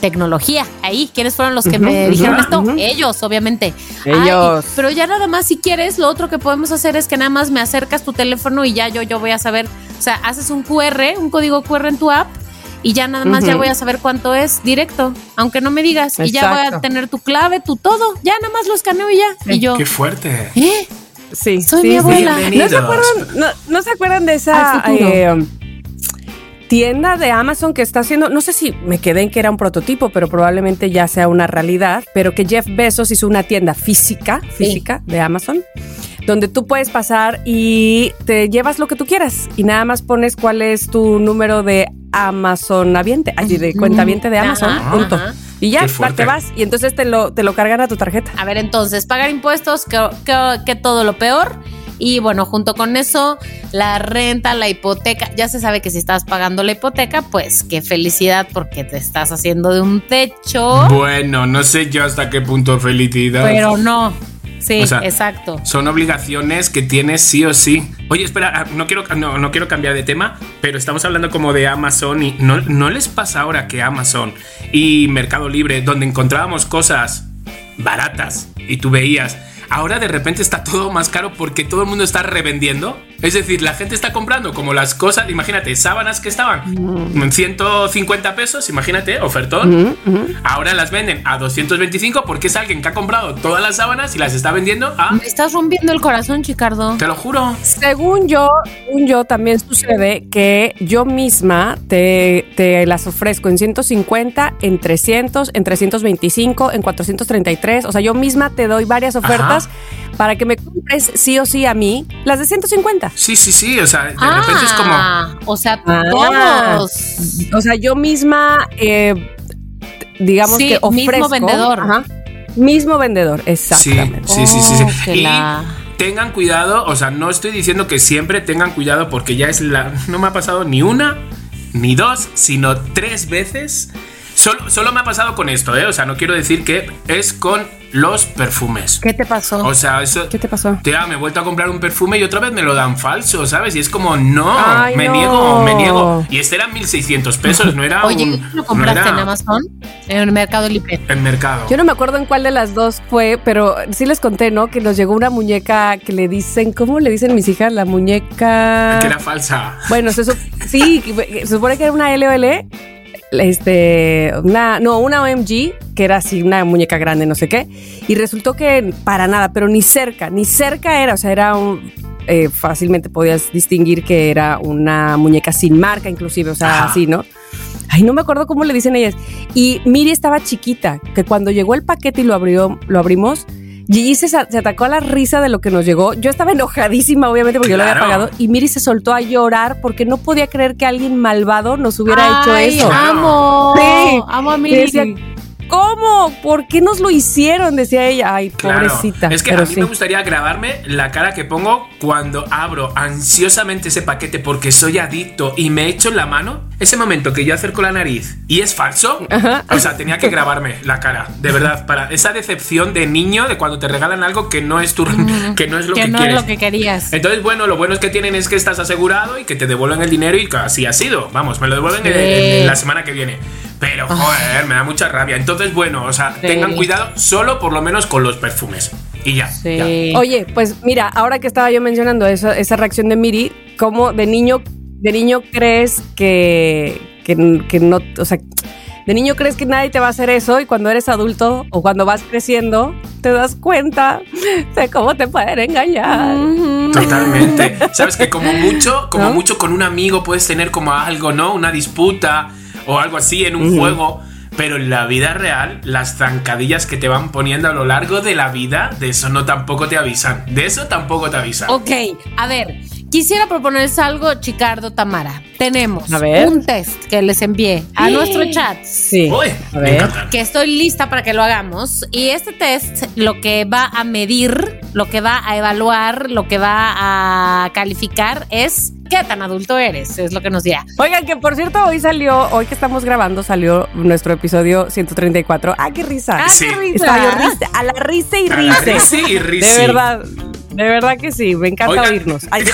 C: tecnología ahí. ¿Quiénes fueron los que me dijeron
A: ujú,
C: esto? Ellos, obviamente.
A: Ellos.
C: Ay, pero ya nada más, si quieres, lo otro que podemos hacer es que nada más me acercas tu teléfono y ya yo, yo voy a saber. O sea, haces un QR, un código QR en tu app. Y ya nada más ya voy a saber cuánto es directo, aunque no me digas. Y ya voy a tener tu clave, tu todo. Ya nada más lo escaneo y ya. Y yo,
B: Qué fuerte.
C: ¿eh?
A: Sí,
C: Soy
A: sí,
C: mi
A: sí.
C: abuela.
A: ¿No se acuerdan, no, no se acuerdan de esa eh, tienda de Amazon que está haciendo? No sé si me quedé en que era un prototipo, pero probablemente ya sea una realidad. Pero que Jeff Bezos hizo una tienda física, física de Amazon, donde tú puedes pasar y te llevas lo que tú quieras y nada más pones cuál es tu número de Amazon aviente, allí de cuenta aviente de Amazon,
C: Ajá,
A: punto.
C: ajá.
A: Y ya, te vas y entonces te lo, te lo cargan a tu tarjeta.
C: A ver, entonces, pagar impuestos, que, que- que todo lo peor. Y bueno, junto con eso, la renta, la hipoteca. Ya se sabe que si estás pagando la hipoteca, pues qué felicidad porque te estás haciendo de un techo.
B: Bueno, no sé yo hasta qué punto felicidad.
C: Pero no. Sí,
B: O sea,
C: exacto.
B: Son obligaciones que tienes sí o sí. Oye, espera, ah, no quiero, no, no quiero cambiar de tema, pero estamos hablando como de Amazon y no, no les pasa ahora que Amazon y Mercado Libre, donde encontrábamos cosas baratas y tú veías, ahora de repente está todo más caro porque todo el mundo está revendiendo. Es decir, la gente está comprando como las cosas, imagínate, sábanas que estaban en 150 pesos, imagínate, ofertón. Ahora las venden a 225 porque es alguien que ha comprado todas las sábanas y las está vendiendo a...
C: Me estás rompiendo el corazón, Chicardo.
B: Te lo juro.
A: Según yo, según yo también sucede que yo misma te, te las ofrezco en 150, en 300, en 325, en 433. O sea, yo misma te doy varias ofertas para que me compres sí o sí a mí las de 150.
B: Sí, sí, sí. O sea, de repente es como.
C: Ah, o sea,
A: Ah.
C: todos.
A: O sea, yo misma, eh, digamos
C: Sí,
A: que ofrezco.
C: mismo vendedor.
A: Ajá. mismo vendedor, exactamente.
B: sí, sí, sí. sí.
C: Oh, que
B: Y
C: la-
B: tengan cuidado. O sea, no estoy diciendo que siempre tengan cuidado porque ya es la. No me ha pasado ni una, ni dos, sino tres veces. Solo, solo me ha pasado con esto, ¿eh? O sea, no quiero decir que es con los perfumes.
C: ¿Qué te pasó?
B: O sea, eso.
A: ¿Qué te pasó?
B: Tía, me he vuelto a comprar un perfume y otra vez me lo dan falso, ¿sabes? Y es como, no,
A: Ay,
B: me
A: no.
B: niego, me niego. Y este era 1600 pesos, no era
C: Oye,
B: un.
C: ¿lo compraste
B: no era
C: en Amazon? En el Mercado Libre.
B: En mercado.
A: Yo no me acuerdo en cuál de las dos fue, pero sí les conté, ¿no? Que nos llegó una muñeca que le dicen, ¿cómo le dicen mis hijas? La muñeca.
B: Que era falsa.
A: Bueno, se, sup- sí, que- se supone que era una LOL, este, una, no, una OMG, que era así, una muñeca grande, no sé qué, y resultó que para nada, pero ni cerca, ni cerca era, o sea, era un, eh, fácilmente podías distinguir que era una muñeca sin marca, inclusive, o sea,
B: Ajá.
A: así, ¿no? Ay, no me acuerdo cómo le dicen ellas. Y Miri estaba chiquita, que cuando llegó el paquete y lo abrió, lo abrimos, Gigi se, atacó a la risa de lo que nos llegó. Yo estaba enojadísima, obviamente, porque yo lo había pagado. Y Miri se soltó a llorar porque no podía creer que alguien malvado nos hubiera
C: Ay,
A: hecho eso.
C: Amo.
A: Sí.
C: Amo a
A: Y
C: Miri.
A: decía, ¿Cómo? ¿Por qué nos lo hicieron? Decía ella. Ay,
B: Claro.
A: pobrecita.
B: Es que
A: Pero
B: a mí
A: sí.
B: me gustaría grabarme la cara que pongo cuando abro ansiosamente ese paquete porque soy adicto y me echo en la mano. Ese momento que yo acerco la nariz y es falso.
A: Ajá.
B: O sea, tenía que grabarme la cara, de verdad, para esa decepción de niño de cuando te regalan algo que no es tu, que no es lo que,
C: que no
B: quieres.
C: es lo que querías.
B: Entonces, bueno, lo bueno es que tienen es que estás asegurado y que te devuelven el dinero y así ha sido. Vamos, me lo devuelven
C: Sí.
B: en- en- en la semana que viene. Pero, joder, me da mucha rabia. Entonces, bueno, o sea,
C: Sí.
B: tengan cuidado solo por lo menos con los perfumes. Y ya. ya.
C: Sí.
A: Oye, pues mira, ahora que estaba yo mencionando eso, esa reacción de Miri, ¿cómo de niño, de niño crees que, que, que no, o sea, de niño crees que nadie te va a hacer eso y cuando eres adulto o cuando vas creciendo te das cuenta de cómo te pueden engañar.
B: Totalmente. Sabes que como mucho, como
A: ¿No?
B: mucho con un amigo puedes tener como algo, ¿no? Una disputa o algo así en un juego. Pero en la vida real, las zancadillas que te van poniendo a lo largo de la vida, de eso no tampoco te avisan. De eso tampoco te avisan.
C: Ok, a ver, quisiera proponerles algo, Chicardo Tamara. Tenemos
A: A ver.
C: un test que les envié a nuestro chat.
A: Sí.
B: Uy,
A: A ver.
C: Que estoy lista para que lo hagamos. Y este test lo que va a medir, lo que va a evaluar, lo que va a calificar es qué tan adulto eres. Es lo que nos dirá.
A: Oigan, que por cierto, hoy salió, hoy que estamos grabando, salió nuestro episodio 134. ¡Ah, qué risa!
C: ¡Ah,
B: Sí.
C: qué risa!
A: Estaba yo risa, a la risa y
B: A la
A: risa.
B: risa y risa.
A: De verdad, de verdad que sí, me encanta
B: Oigan.
A: oírnos. Ay,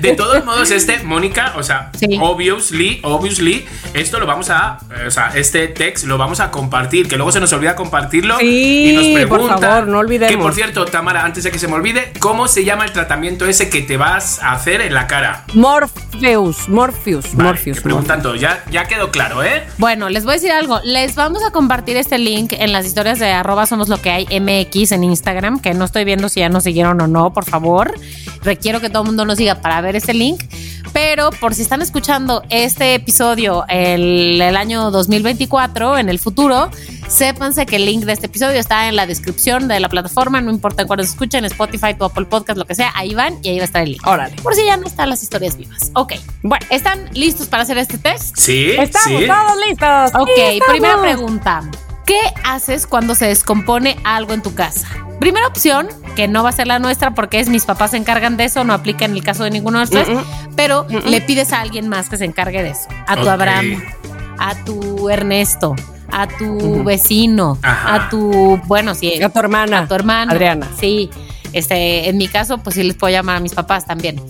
B: De todos modos, este, Mónica, o sea,
C: Sí.
B: obviously, obviously, esto lo vamos a, eh, o sea, este text lo vamos a compartir, que luego se nos olvida compartirlo
A: Sí,
B: y nos
A: por
B: pregunta.
A: favor, no olvidemos.
B: Que por cierto, Tamara, antes de que se me olvide, ¿cómo se llama el tratamiento ese que te vas a hacer en la cara?
A: Morpheus, Morpheus,
B: Vale,
A: Morpheus.
B: que preguntan todo, ya, ya quedó claro, ¿eh?
C: Bueno, les voy a decir algo. Les vamos a compartir este link en las historias de arroba somos lo que hay MX en Instagram, que no estoy viendo si ya nos siguieron o no, por favor. Requiero que todo el mundo nos siga para ver este link. Pero por si están escuchando este episodio el, el año 2024, en el futuro, sépanse que el link de este episodio está en la descripción de la plataforma, no importa cuándo se escuchen, Spotify, tu Apple Podcast, lo que sea, ahí van y ahí va a estar el link.
A: Órale.
C: Por si ya no están las historias vivas. Ok. Bueno, ¿están listos para hacer este test?
B: Sí,
A: Estamos
B: sí.
A: todos listos.
C: Ok,
A: estamos.
C: primera pregunta. ¿Qué haces cuando se descompone algo en tu casa? Primera opción, que no va a ser la nuestra porque es mis papás se encargan de eso, no aplica en el caso de ninguno de nosotros, pero le pides a alguien más que se encargue de eso. A tu. Abraham, a tu Ernesto, a tu vecino,
B: Ajá.
C: a tu, bueno, sí,
A: A tu hermana.
C: a tu hermano.
A: Adriana.
C: Sí. Este, en mi caso, pues sí les puedo llamar a mis papás también.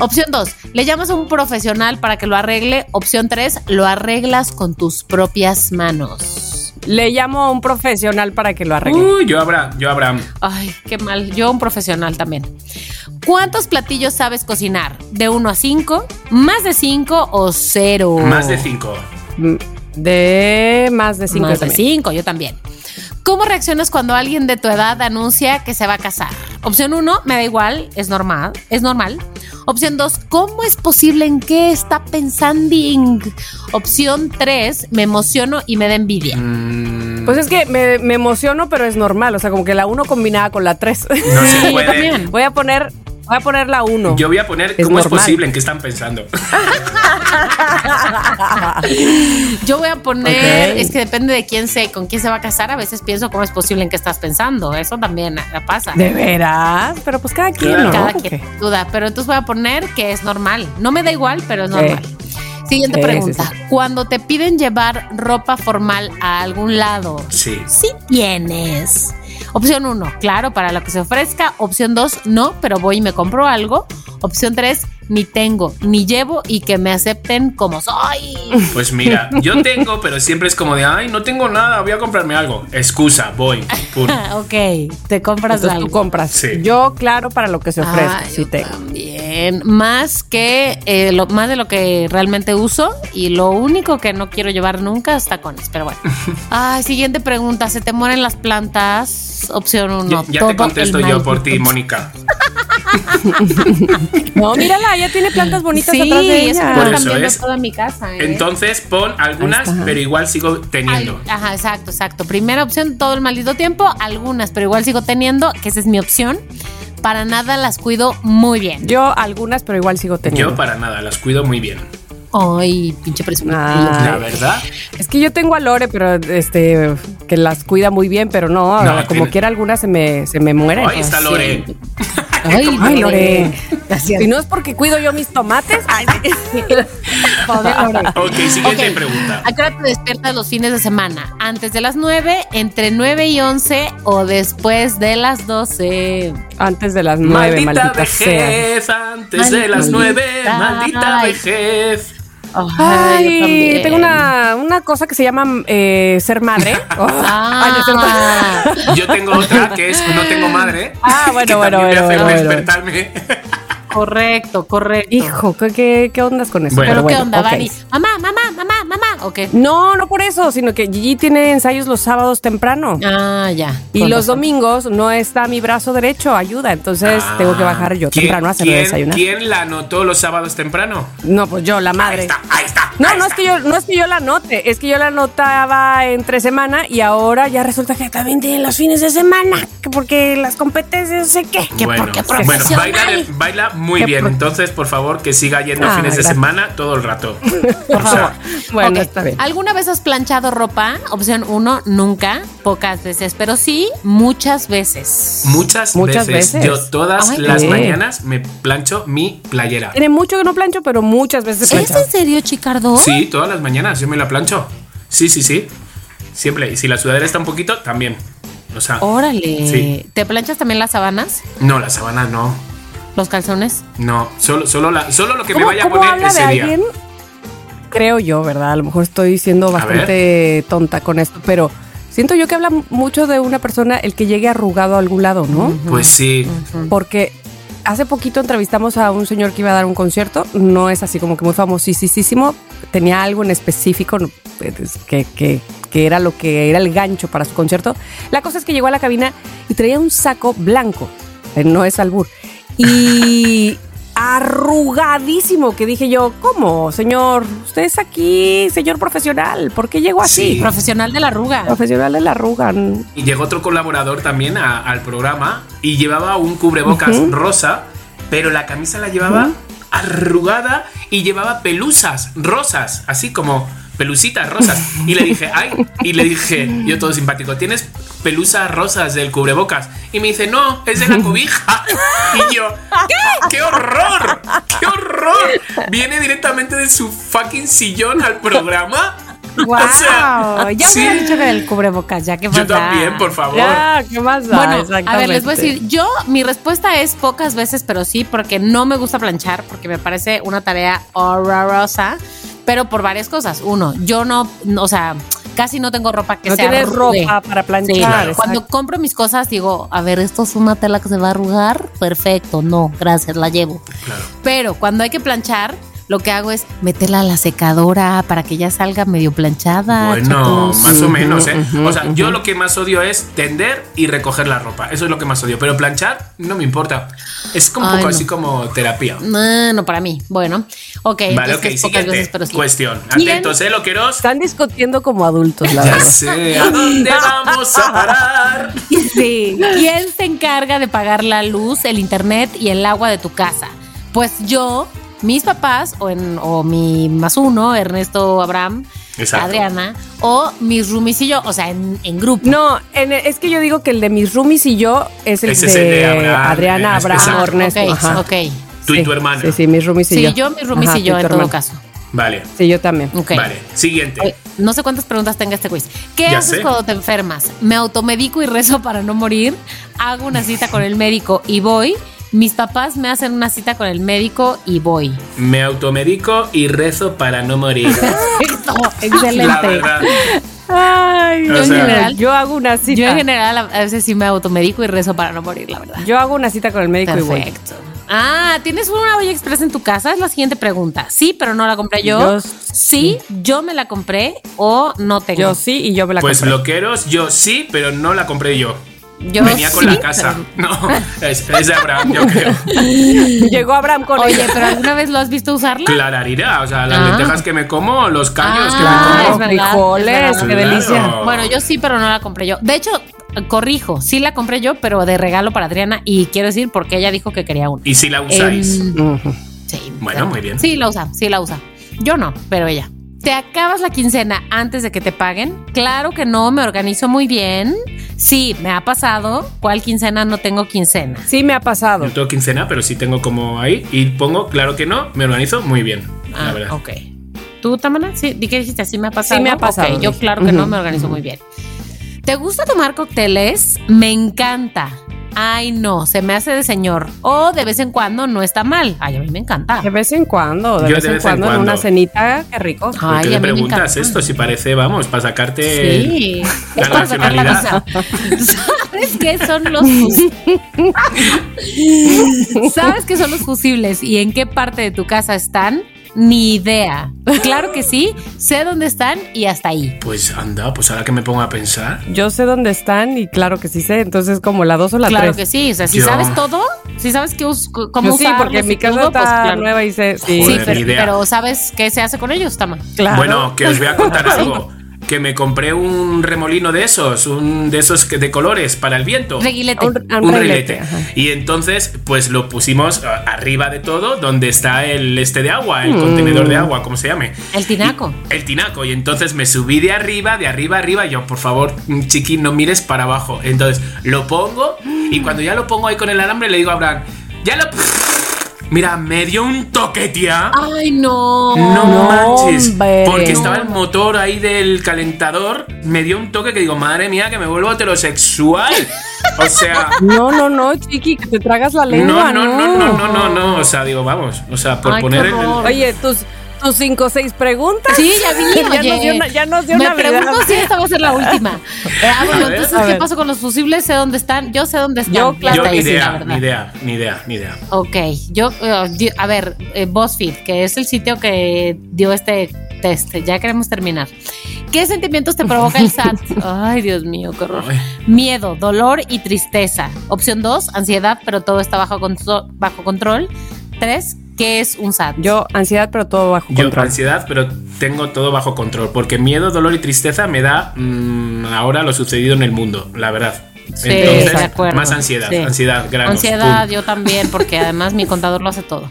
C: Opción 2, le llamas a un profesional para que lo arregle. Opción 3, lo arreglas con tus propias manos.
A: Le llamo a un profesional para que lo arregle.
B: Uy, yo Abraham, yo Abraham.
C: Ay, qué mal. Yo un profesional también. ¿Cuántos platillos sabes cocinar? ¿De 1 a 5? ¿Más de 5 o 0?
B: Más de cinco.
A: Mm, De más de cinco
C: Más de
A: también.
C: 5, yo también. ¿Cómo reaccionas cuando alguien de tu edad anuncia que se va a casar? Opción 1, me da igual, es normal, es normal. Opción 2, ¿cómo es posible en qué está pensando? Opción 3, me emociono y me da envidia.
B: Mm,
A: Pues es que me, me emociono, pero es normal. O sea, como que la uno combinada con la tres.
B: no se
C: Sí, yo
B: puede.
C: también.
A: voy a poner, voy a poner la uno.
B: Yo voy a poner
A: Es
B: cómo es posible, en qué están pensando.
C: Yo voy a poner, es que depende de quién sé, con quién se va a casar. A veces pienso cómo es posible en qué estás pensando. Eso también eh, pasa.
A: ¿De veras? Pero pues cada quien.
C: Cada quien duda. Pero entonces voy a poner que es normal. No me da igual, pero es normal. Siguiente
A: Sí,
C: pregunta.
A: sí,
C: Cuando te piden llevar ropa formal a algún lado,
B: Sí.
C: sí tienes. Opción 1, claro, para lo que se ofrezca. Opción 2, no, pero voy y me compro algo. Opción 3, ni tengo, ni llevo y que me acepten como soy.
B: Pues mira, yo tengo, pero siempre es como de, ay, no tengo nada, voy a comprarme algo. Excusa, voy.
C: Ok, te compras
A: Entonces
C: algo.
A: tú compras.
B: Sí.
A: Yo, claro, para lo que se ofrezca,
C: Ah,
A: sí
C: yo
A: tengo.
C: También. Más que eh, lo, más de lo que realmente uso. Y lo único que no quiero llevar nunca es tacones. Pero bueno. Ay, siguiente pregunta. ¿Se te mueren las plantas? Opción 1.
B: Ya, ya te contesto yo por ti, Mónica.
A: No, mírala, ya tiene plantas bonitas
C: Sí,
A: atrás de ella.
B: Por eso es.
C: toda mi casa. ¿eh?
B: Entonces pon algunas, pero igual sigo teniendo.
C: Ajá, exacto, exacto. Primera opción, todo el maldito tiempo. Algunas, pero igual sigo teniendo, que esa es mi opción. Para nada las cuido muy bien.
A: Yo algunas, pero igual sigo teniendo.
B: Yo para nada, las cuido muy bien.
C: Ay, pinche.
A: Ay.
B: La verdad.
A: Es que yo tengo a Lore, pero este que las cuida muy bien, pero no,
B: No,
A: como
B: tiene-
A: quiera algunas se me, se me mueren.
B: Ahí está Lore.
C: Ay,
A: Ay, Lore.
C: Gracias.
A: Si no es porque cuido yo mis tomates, ay, sí.
C: Pobre Lore.
B: Ok, siguiente
C: Ok.
B: pregunta.
C: ¿A qué hora te despiertas los fines de semana? ¿Antes de las 9, entre 9 y 11 o después de las 12?
A: antes de las nueve,
B: Maldita,
A: maldita, sea.
B: vejez, antes de las
C: Maldita.
B: nueve, maldita
C: Ay. Ay, yo
A: Ay, tengo una, una cosa que se llama eh, ser madre. Oh. Ay, no, ser madre.
C: Ah,
B: Yo tengo otra que es no tengo madre.
A: Ah, bueno,
B: que
A: bueno, bueno,
B: me hace
A: bueno,
B: despertarme.
C: correcto, correcto.
A: Hijo, ¿qué, qué, qué ondas con eso?
B: Bueno.
C: ¿Pero qué
A: bueno,
C: onda. Vani? Mamá, mamá, mamá, mamá. ¿O qué?
A: No, no por eso, sino que Gigi tiene ensayos los sábados temprano.
C: Ah, ya.
A: Y los
C: razón.
A: domingos no está mi brazo derecho, ayuda. Entonces
B: Ah,
A: tengo que bajar yo
B: ¿quién-
A: temprano a hacerle
B: quién-
A: desayunar.
B: ¿Quién la anotó los sábados temprano?
A: No, pues yo, la
B: Ahí
A: madre.
B: está, ahí está.
A: No,
B: ahí
A: no es
B: está.
A: que yo, no es que yo la anote, es que yo la anotaba entre semana y ahora ya resulta que también tienen los fines de semana, que porque las competencias, no sé qué. que
B: bueno,
A: porque
B: bueno,
A: profesional.
B: baila, baila muy bien. Entonces, por favor, que siga yendo
A: Ah,
B: fines de
A: gracias.
B: semana todo el rato.
A: Por favor. Bueno,
C: Ok.
A: Está bien.
C: ¿Alguna vez has planchado ropa? Opción 1, nunca, pocas veces, pero sí, muchas veces.
B: Muchas,
A: Muchas
B: veces,
A: veces.
B: yo todas
C: Ay,
B: las
A: qué.
B: mañanas me plancho mi playera.
A: Tiene mucho que no plancho, pero muchas veces
C: ¿Es
A: planchado.
C: en serio, Chicardo?
B: Sí, todas las mañanas yo me la plancho. Sí, sí, sí. Siempre. Y si la sudadera está un poquito, también. O sea,
C: Órale.
B: Sí.
C: ¿Te planchas también las sábanas?
B: no, la sábana no.
C: los calzones.
B: No, solo, solo, la, solo lo que me
A: ¿Cómo,
B: vaya a poner
A: habla
B: ese
A: de
B: día.
A: alguien? Creo yo, ¿verdad? A lo mejor estoy siendo bastante tonta con esto, pero siento yo que habla mucho de una persona el que llegue arrugado a algún lado, ¿no?
B: Pues sí.
A: Porque hace poquito entrevistamos a un señor que iba a dar un concierto, no es así como que muy famosísimo, tenía algo en específico pues, que, que- que era lo que era el gancho para su concierto. La cosa es que llegó a la cabina y traía un saco blanco, eh, no es albur, y arrugadísimo, que dije yo, ¿cómo, señor? Usted es aquí, señor profesional, ¿por qué llegó así?
B: Sí.
C: Profesional de la arruga.
A: Profesional de la arruga.
B: Y llegó otro colaborador también a- al programa y llevaba un cubrebocas rosa, pero la camisa la llevaba arrugada y llevaba pelusas rosas, así como pelucitas rosas. Y le dije, ay, y le dije, yo todo simpático, ¿tienes pelusas rosas del cubrebocas? Y me dice, no, es de la cobija. Y yo, ¿qué? ¡Qué horror! ¡Qué horror! Viene directamente de su fucking sillón al programa.
A: ¡Wow!
B: O sea,
C: ya
B: sí.
C: me hubiera dicho que del cubrebocas, ya que
B: Yo también, por favor.
A: Ya, ¿qué más da?
C: Bueno, a ver, les voy a decir, yo, mi respuesta es pocas veces, pero sí, porque no me gusta planchar, porque me parece una tarea horrorosa, pero por varias cosas. Uno, yo no, no, o sea, casi no tengo ropa que
A: no
C: sea
A: tienes
C: arrugue.
A: ropa para planchar.
C: Sí, cuando compro mis cosas digo, a ver, esto es una tela que se va a arrugar, perfecto, no, gracias, la llevo.
B: Claro.
C: Pero cuando hay que planchar, lo que hago es meterla a la secadora para que ya salga medio planchada.
B: Bueno,
C: chatos.
B: más o menos, ¿eh? o sea, yo lo que más odio es tender y recoger la ropa. Eso es lo que más odio. Pero planchar no me importa. Es como un poco
C: no.
B: así como terapia.
C: No, no para mí. Bueno, ok.
B: Vale, ok,
C: pocas
B: siguiente
C: veces, pero sí.
B: cuestión.
C: ¿Quién?
B: Atentos, ¿eh, loqueros?
A: Están discutiendo como adultos, la
B: Ya
A: verdad.
B: sé, ¿a dónde vamos a parar?
C: Sí. ¿Quién se encarga de pagar la luz, el internet y el agua de tu casa? Pues yo, mis papás, o, en, o mi más uno, Ernesto Abraham,
B: Exacto.
C: Adriana, o mis roomies y yo, o sea, en, en grupo.
A: No, en- es que yo digo que el de mis roomies y yo es el
B: Ese
A: de,
B: es el de Abraham,
A: Adriana,
B: es-
A: Abraham,
B: exacto.
A: Ernesto.
C: ok,
A: ajá.
C: ok.
B: Tú y tu hermana.
A: Sí, sí, mis roomies y
C: Sí,
A: yo.
C: yo, mis roomies
A: Ajá,
C: y yo, en todo caso.
B: Vale,
A: Sí, yo también.
C: Ok.
B: vale. Siguiente.
C: No sé cuántas preguntas tenga este quiz. ¿Qué
B: Ya
C: haces
B: sé.
C: cuando te enfermas? Me automedico y rezo para no morir. Hago una cita con el médico y voy. Mis papás me hacen una cita con el médico y voy.
B: Me automedico y rezo para no morir.
C: Eso,
B: La
C: excelente.
B: verdad.
A: Ay, yo, en
B: sea-
A: general, yo hago una cita.
C: Yo en general a veces sí me automedico y rezo para no morir, la verdad.
A: Yo hago una cita con el médico y voy.
C: Perfecto. Ah, ¿tienes una olla express en tu casa? Es la siguiente pregunta. Sí, pero no la compré yo.
A: Yo
C: sí, yo me la compré o no tengo.
A: Yo sí y yo me la
B: Pues
A: compré.
B: loqueros, yo sí, pero no la compré yo.
C: Yo
B: Venía con
C: sí,
B: la casa. No, es, es de Abraham, yo creo.
A: Llegó Abraham con
C: Oye,
A: ella.
C: pero ¿alguna vez lo has visto usarla?
B: Clararirá, o sea, las
C: Ah.
B: lentejas que me como, los caños
C: Ah,
B: que me
C: es
B: como.
C: verdad,
A: frijoles,
C: es verdad.
A: qué delicia.
C: Bueno, yo sí, pero no la compré yo. De hecho, corrijo, sí la compré yo, pero de regalo para Adriana. Y quiero decir porque ella dijo que quería una.
B: Y si la usáis.
C: Em, sí.
B: Bueno, muy bien.
C: Sí, la usa, sí la usa. Yo no, pero ella. ¿Te acabas la quincena antes de que te paguen? Claro que no, me organizo muy bien. Sí, me ha pasado. ¿Cuál quincena no tengo quincena?
A: Sí me ha pasado.
B: No tengo quincena, pero sí tengo como ahí. Y pongo, claro que no, me organizo muy bien, la
C: Ah,
B: verdad.
C: ok. ¿Tú, Tamara? Sí, ¿di qué dijiste? Sí me ha pasado.
A: Sí me ha pasado,
C: Ok, yo claro que no me organizo muy bien. ¿Te gusta tomar cócteles? Me encanta. Ay, no, se me hace de señor. O de vez en cuando no está mal. Ay, a mí me encanta.
A: De vez en cuando, de,
B: Yo
A: vez,
B: de
A: en
B: vez en
A: cuando, en
B: cuando.
A: una cenita, qué rico.
B: ¿Por
C: Ay,
B: qué
C: a
B: me
C: mí me
B: preguntas
C: encanta.
B: esto? Si parece, vamos, para sacarte
C: Sí,
B: la
C: es para sacar la
B: nacionalidad.
C: visa. ¿Sabes qué son los fusibles? ¿Sabes qué son los fusibles y en qué parte de tu casa están? Ni idea. Claro que sí, sé dónde están y hasta ahí.
B: Pues anda, pues ahora que me pongo a pensar.
A: Yo sé dónde están y claro que sí sé. Entonces, como la dos o la
C: Claro
A: tres.
C: que sí, o sea, si
B: Yo-
C: sabes todo, si sabes qué us- cómo
A: Pues sí, porque mi
C: y
A: casa
C: todo,
A: está
C: pues claro.
A: nueva y sé. Sí,
C: pero, pero ¿sabes qué se hace con ellos, Tama?
A: claro.
B: Bueno, que os voy a contar algo. Que me compré un remolino de esos, un de esos que de colores para el viento.
C: Reguilete.
A: Un- un
B: un
A: ajá.
B: Y entonces, pues lo pusimos arriba de todo, donde está el este de agua, el
A: Mm.
B: contenedor de agua, como se llame.
C: El tinaco.
B: Y- el tinaco. Y entonces me subí de arriba, de arriba arriba. Y yo, por favor, mm, chiqui, no mires para abajo. Entonces lo pongo. Y cuando ya lo pongo ahí con el alambre, le digo a Abraham, ya lo. Mira, me dio un toque, tía.
C: Ay, no.
B: No,
A: No,
B: manches.
A: hombre.
B: Porque estaba
C: No.
B: el motor ahí del calentador. Me dio un toque que digo, madre mía, que me vuelvo heterosexual. O sea.
A: No, no, no, chiqui, que te tragas la
B: No,
A: lengua,
B: no, no, no, no, no, no. O sea, digo, vamos. O sea, por
C: Ay,
B: poner el.
C: horror.
A: Oye, tus, tus cinco o seis preguntas.
C: Sí, ya vi,
A: Ya nos dio una- ya nos dio
C: Me
A: Navidad.
C: pregunto si esta va a ser la última. Eh, ah, bueno,
B: ver.
C: entonces, ¿qué pasó con los fusibles? Sé dónde están. Yo sé dónde están.
A: Yo,
C: Ya
B: Yo ni
C: sí,
B: idea, ni idea, ni idea, ni idea.
C: Ok, yo, eh, a ver, eh, BuzzFeed, que es el sitio que dio este test, ya queremos terminar. ¿Qué sentimientos te provoca el SAT? Ay, Dios mío, qué horror. Miedo, dolor y tristeza. Opción 2, ansiedad, pero todo está bajo, contro- bajo control. 3, ¿qué es un SAT?
A: Yo, ansiedad, pero todo bajo
B: Yo
A: control.
B: ansiedad, pero tengo todo bajo control. Porque miedo, dolor y tristeza me da mm, ahora lo sucedido en el mundo, la verdad.
C: Sí,
B: Entonces,
C: de acuerdo.
B: más ansiedad,
C: Sí.
B: ansiedad, granos.
C: Ansiedad,
B: pum.
C: yo también, porque además mi contador lo hace todo.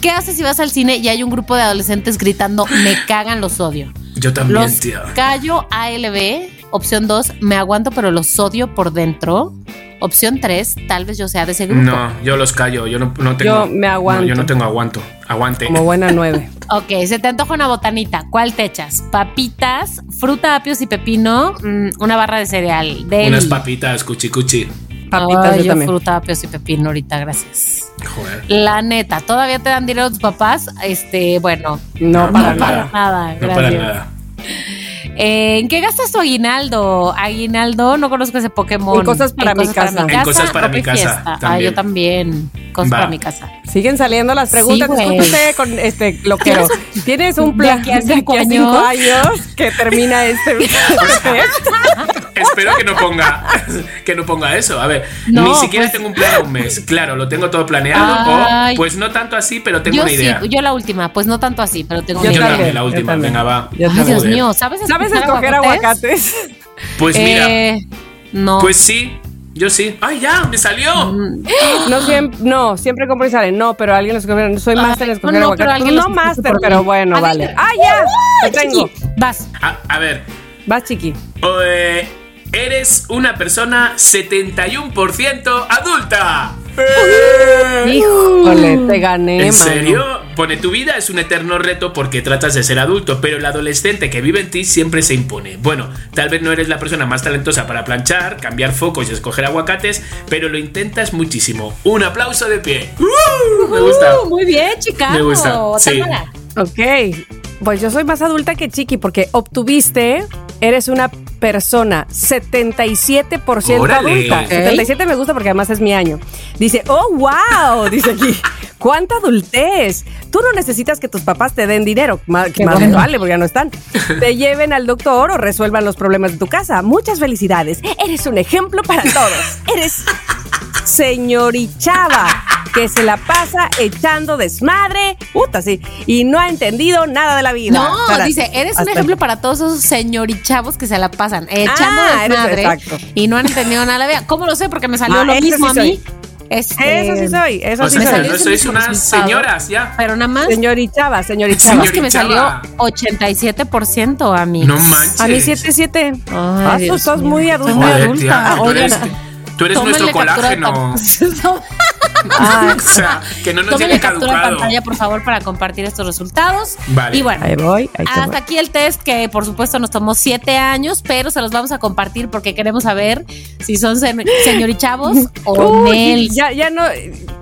C: ¿Qué haces si vas al cine y hay un grupo de adolescentes gritando, me cagan, los odio?
B: Yo también,
C: Los
B: tía.
C: callo ALB. Opción 2, me aguanto pero los odio por dentro. Opción 3, tal vez yo sea de ese grupo.
B: No, yo los callo, yo no, no tengo.
A: Yo me aguanto.
B: no, yo no tengo aguanto. Aguante.
A: Como buena nueve.
C: Ok, se te antoja una botanita. ¿Cuál te echas? Papitas, fruta, apios y pepino, mm, una barra de cereal. Deli.
B: Unas papitas, cuchi cuchi.
A: Papitas,
C: Ay,
A: yo
C: yo
A: también.
C: fruta, apios y pepino ahorita, gracias.
B: Joder.
C: La neta, ¿todavía te dan dinero tus papás? Este, bueno,
A: No,
B: No,
A: para
B: no,
A: nada.
C: nada,
B: No
C: gracias.
B: para nada.
C: Eh, ¿En qué gastas tu aguinaldo? Aguinaldo, no conozco ese Pokémon.
A: En cosas para mi casa.
B: En cosas para mi casa.
C: Ah, yo también. Cosas
B: Va.
C: para mi casa.
A: Siguen saliendo las preguntas.
C: Sí, güey.
A: Discúlpese con este loquero. Tienes un plan de aquí a cinco años que termina este.
B: Espero que no ponga que no ponga eso. A ver,
C: No,
B: ni siquiera
C: pues-
B: tengo un plan a un mes. Claro, lo tengo todo planeado.
C: Ay.
B: O pues no tanto así, pero tengo
C: Yo
B: una
C: sí,
B: idea.
C: yo la última, pues no tanto así, pero tengo
A: Yo
C: una
B: Yo
C: idea.
B: también,
A: también,
B: la
A: yo
B: última.
A: también.
B: Venga, va.
A: Yo
C: Ay. Dios mío, ¿sabes
A: ¿Sabes
C: escoger
A: aguacates?
B: Pues mira,
C: Eh, no.
B: pues sí, yo sí. ¡Ay, ya! ¡Me salió!
A: No siempre, no, siempre compro y salen. No, pero alguien los escoge. Soy máster en escoger
C: no, no,
A: aguacates.
C: pero alguien
A: no máster, pero
C: mí.
A: bueno, vale. ¡Ah, ya! Te tengo.
C: Vas.
B: A, a ver,
A: Vas, chiqui.
B: eh, eres una persona 71% adulta.
A: Híjole, te gané,
B: ¿En
A: mano.
B: serio? Pone tu vida es un eterno reto porque tratas de ser adulto, pero el adolescente que vive en ti siempre se impone. Bueno, tal vez no eres la persona más talentosa para planchar, cambiar focos y escoger aguacates, pero lo intentas muchísimo. Un aplauso de pie. ¡Uh! me gusta.
C: Uh, muy bien, Chicago.
B: Me gusta, sí.
A: Ok, pues yo soy más adulta que Chiqui porque obtuviste, eres una persona 77%
B: Órale.
A: adulta.
B: Ok.
A: 77 me gusta porque además es mi año. Dice, oh, wow, dice aquí. ¿Cuánta adultez? Tú no necesitas que tus papás te den dinero, más,
C: Qué
A: más
C: bueno.
A: les vale porque ya no están. Te lleven al doctor o resuelvan los problemas de tu casa. Muchas felicidades. Eres un ejemplo para todos. Eres señorichava que se la pasa echando desmadre, puta, sí, y no ha entendido nada de la vida.
C: No, dice, eres un ejemplo para todos esos señorichavos que se la pasan echando
A: Ah,
C: desmadre
A: exacto.
C: y no han entendido nada de la vida. ¿Cómo lo sé? Porque me salió
A: Ah,
C: lo mismo
A: sí
C: a mí. Este,
A: Eso sí soy, eso
B: O
A: sí
B: sea,
A: soy.
B: sois unas señoras ya.
C: Pero nada más,
A: Señorichava, señorichava.
C: más que me salió
B: Señorichava.
C: 87% a mí.
B: No manches.
A: A mí 7-7. Ah, tú
C: Dios
A: sos
C: mío.
A: muy adulta.
C: muy
B: Joder,
C: adulta.
B: tía, eres, tú eres nuestro
C: tómenle captura de
B: colágeno.
C: pan-
B: o sea, que no nos llegue
C: captura de pantalla, por favor, para compartir estos resultados.
B: Vale.
C: Y bueno,
A: Ahí voy, ahí
C: hasta
A: voy.
C: aquí el test que por supuesto nos tomó siete años, pero se los vamos a compartir porque queremos saber si son sen- señorichavos o
A: Uy,
C: Nels.
A: ya, ya no,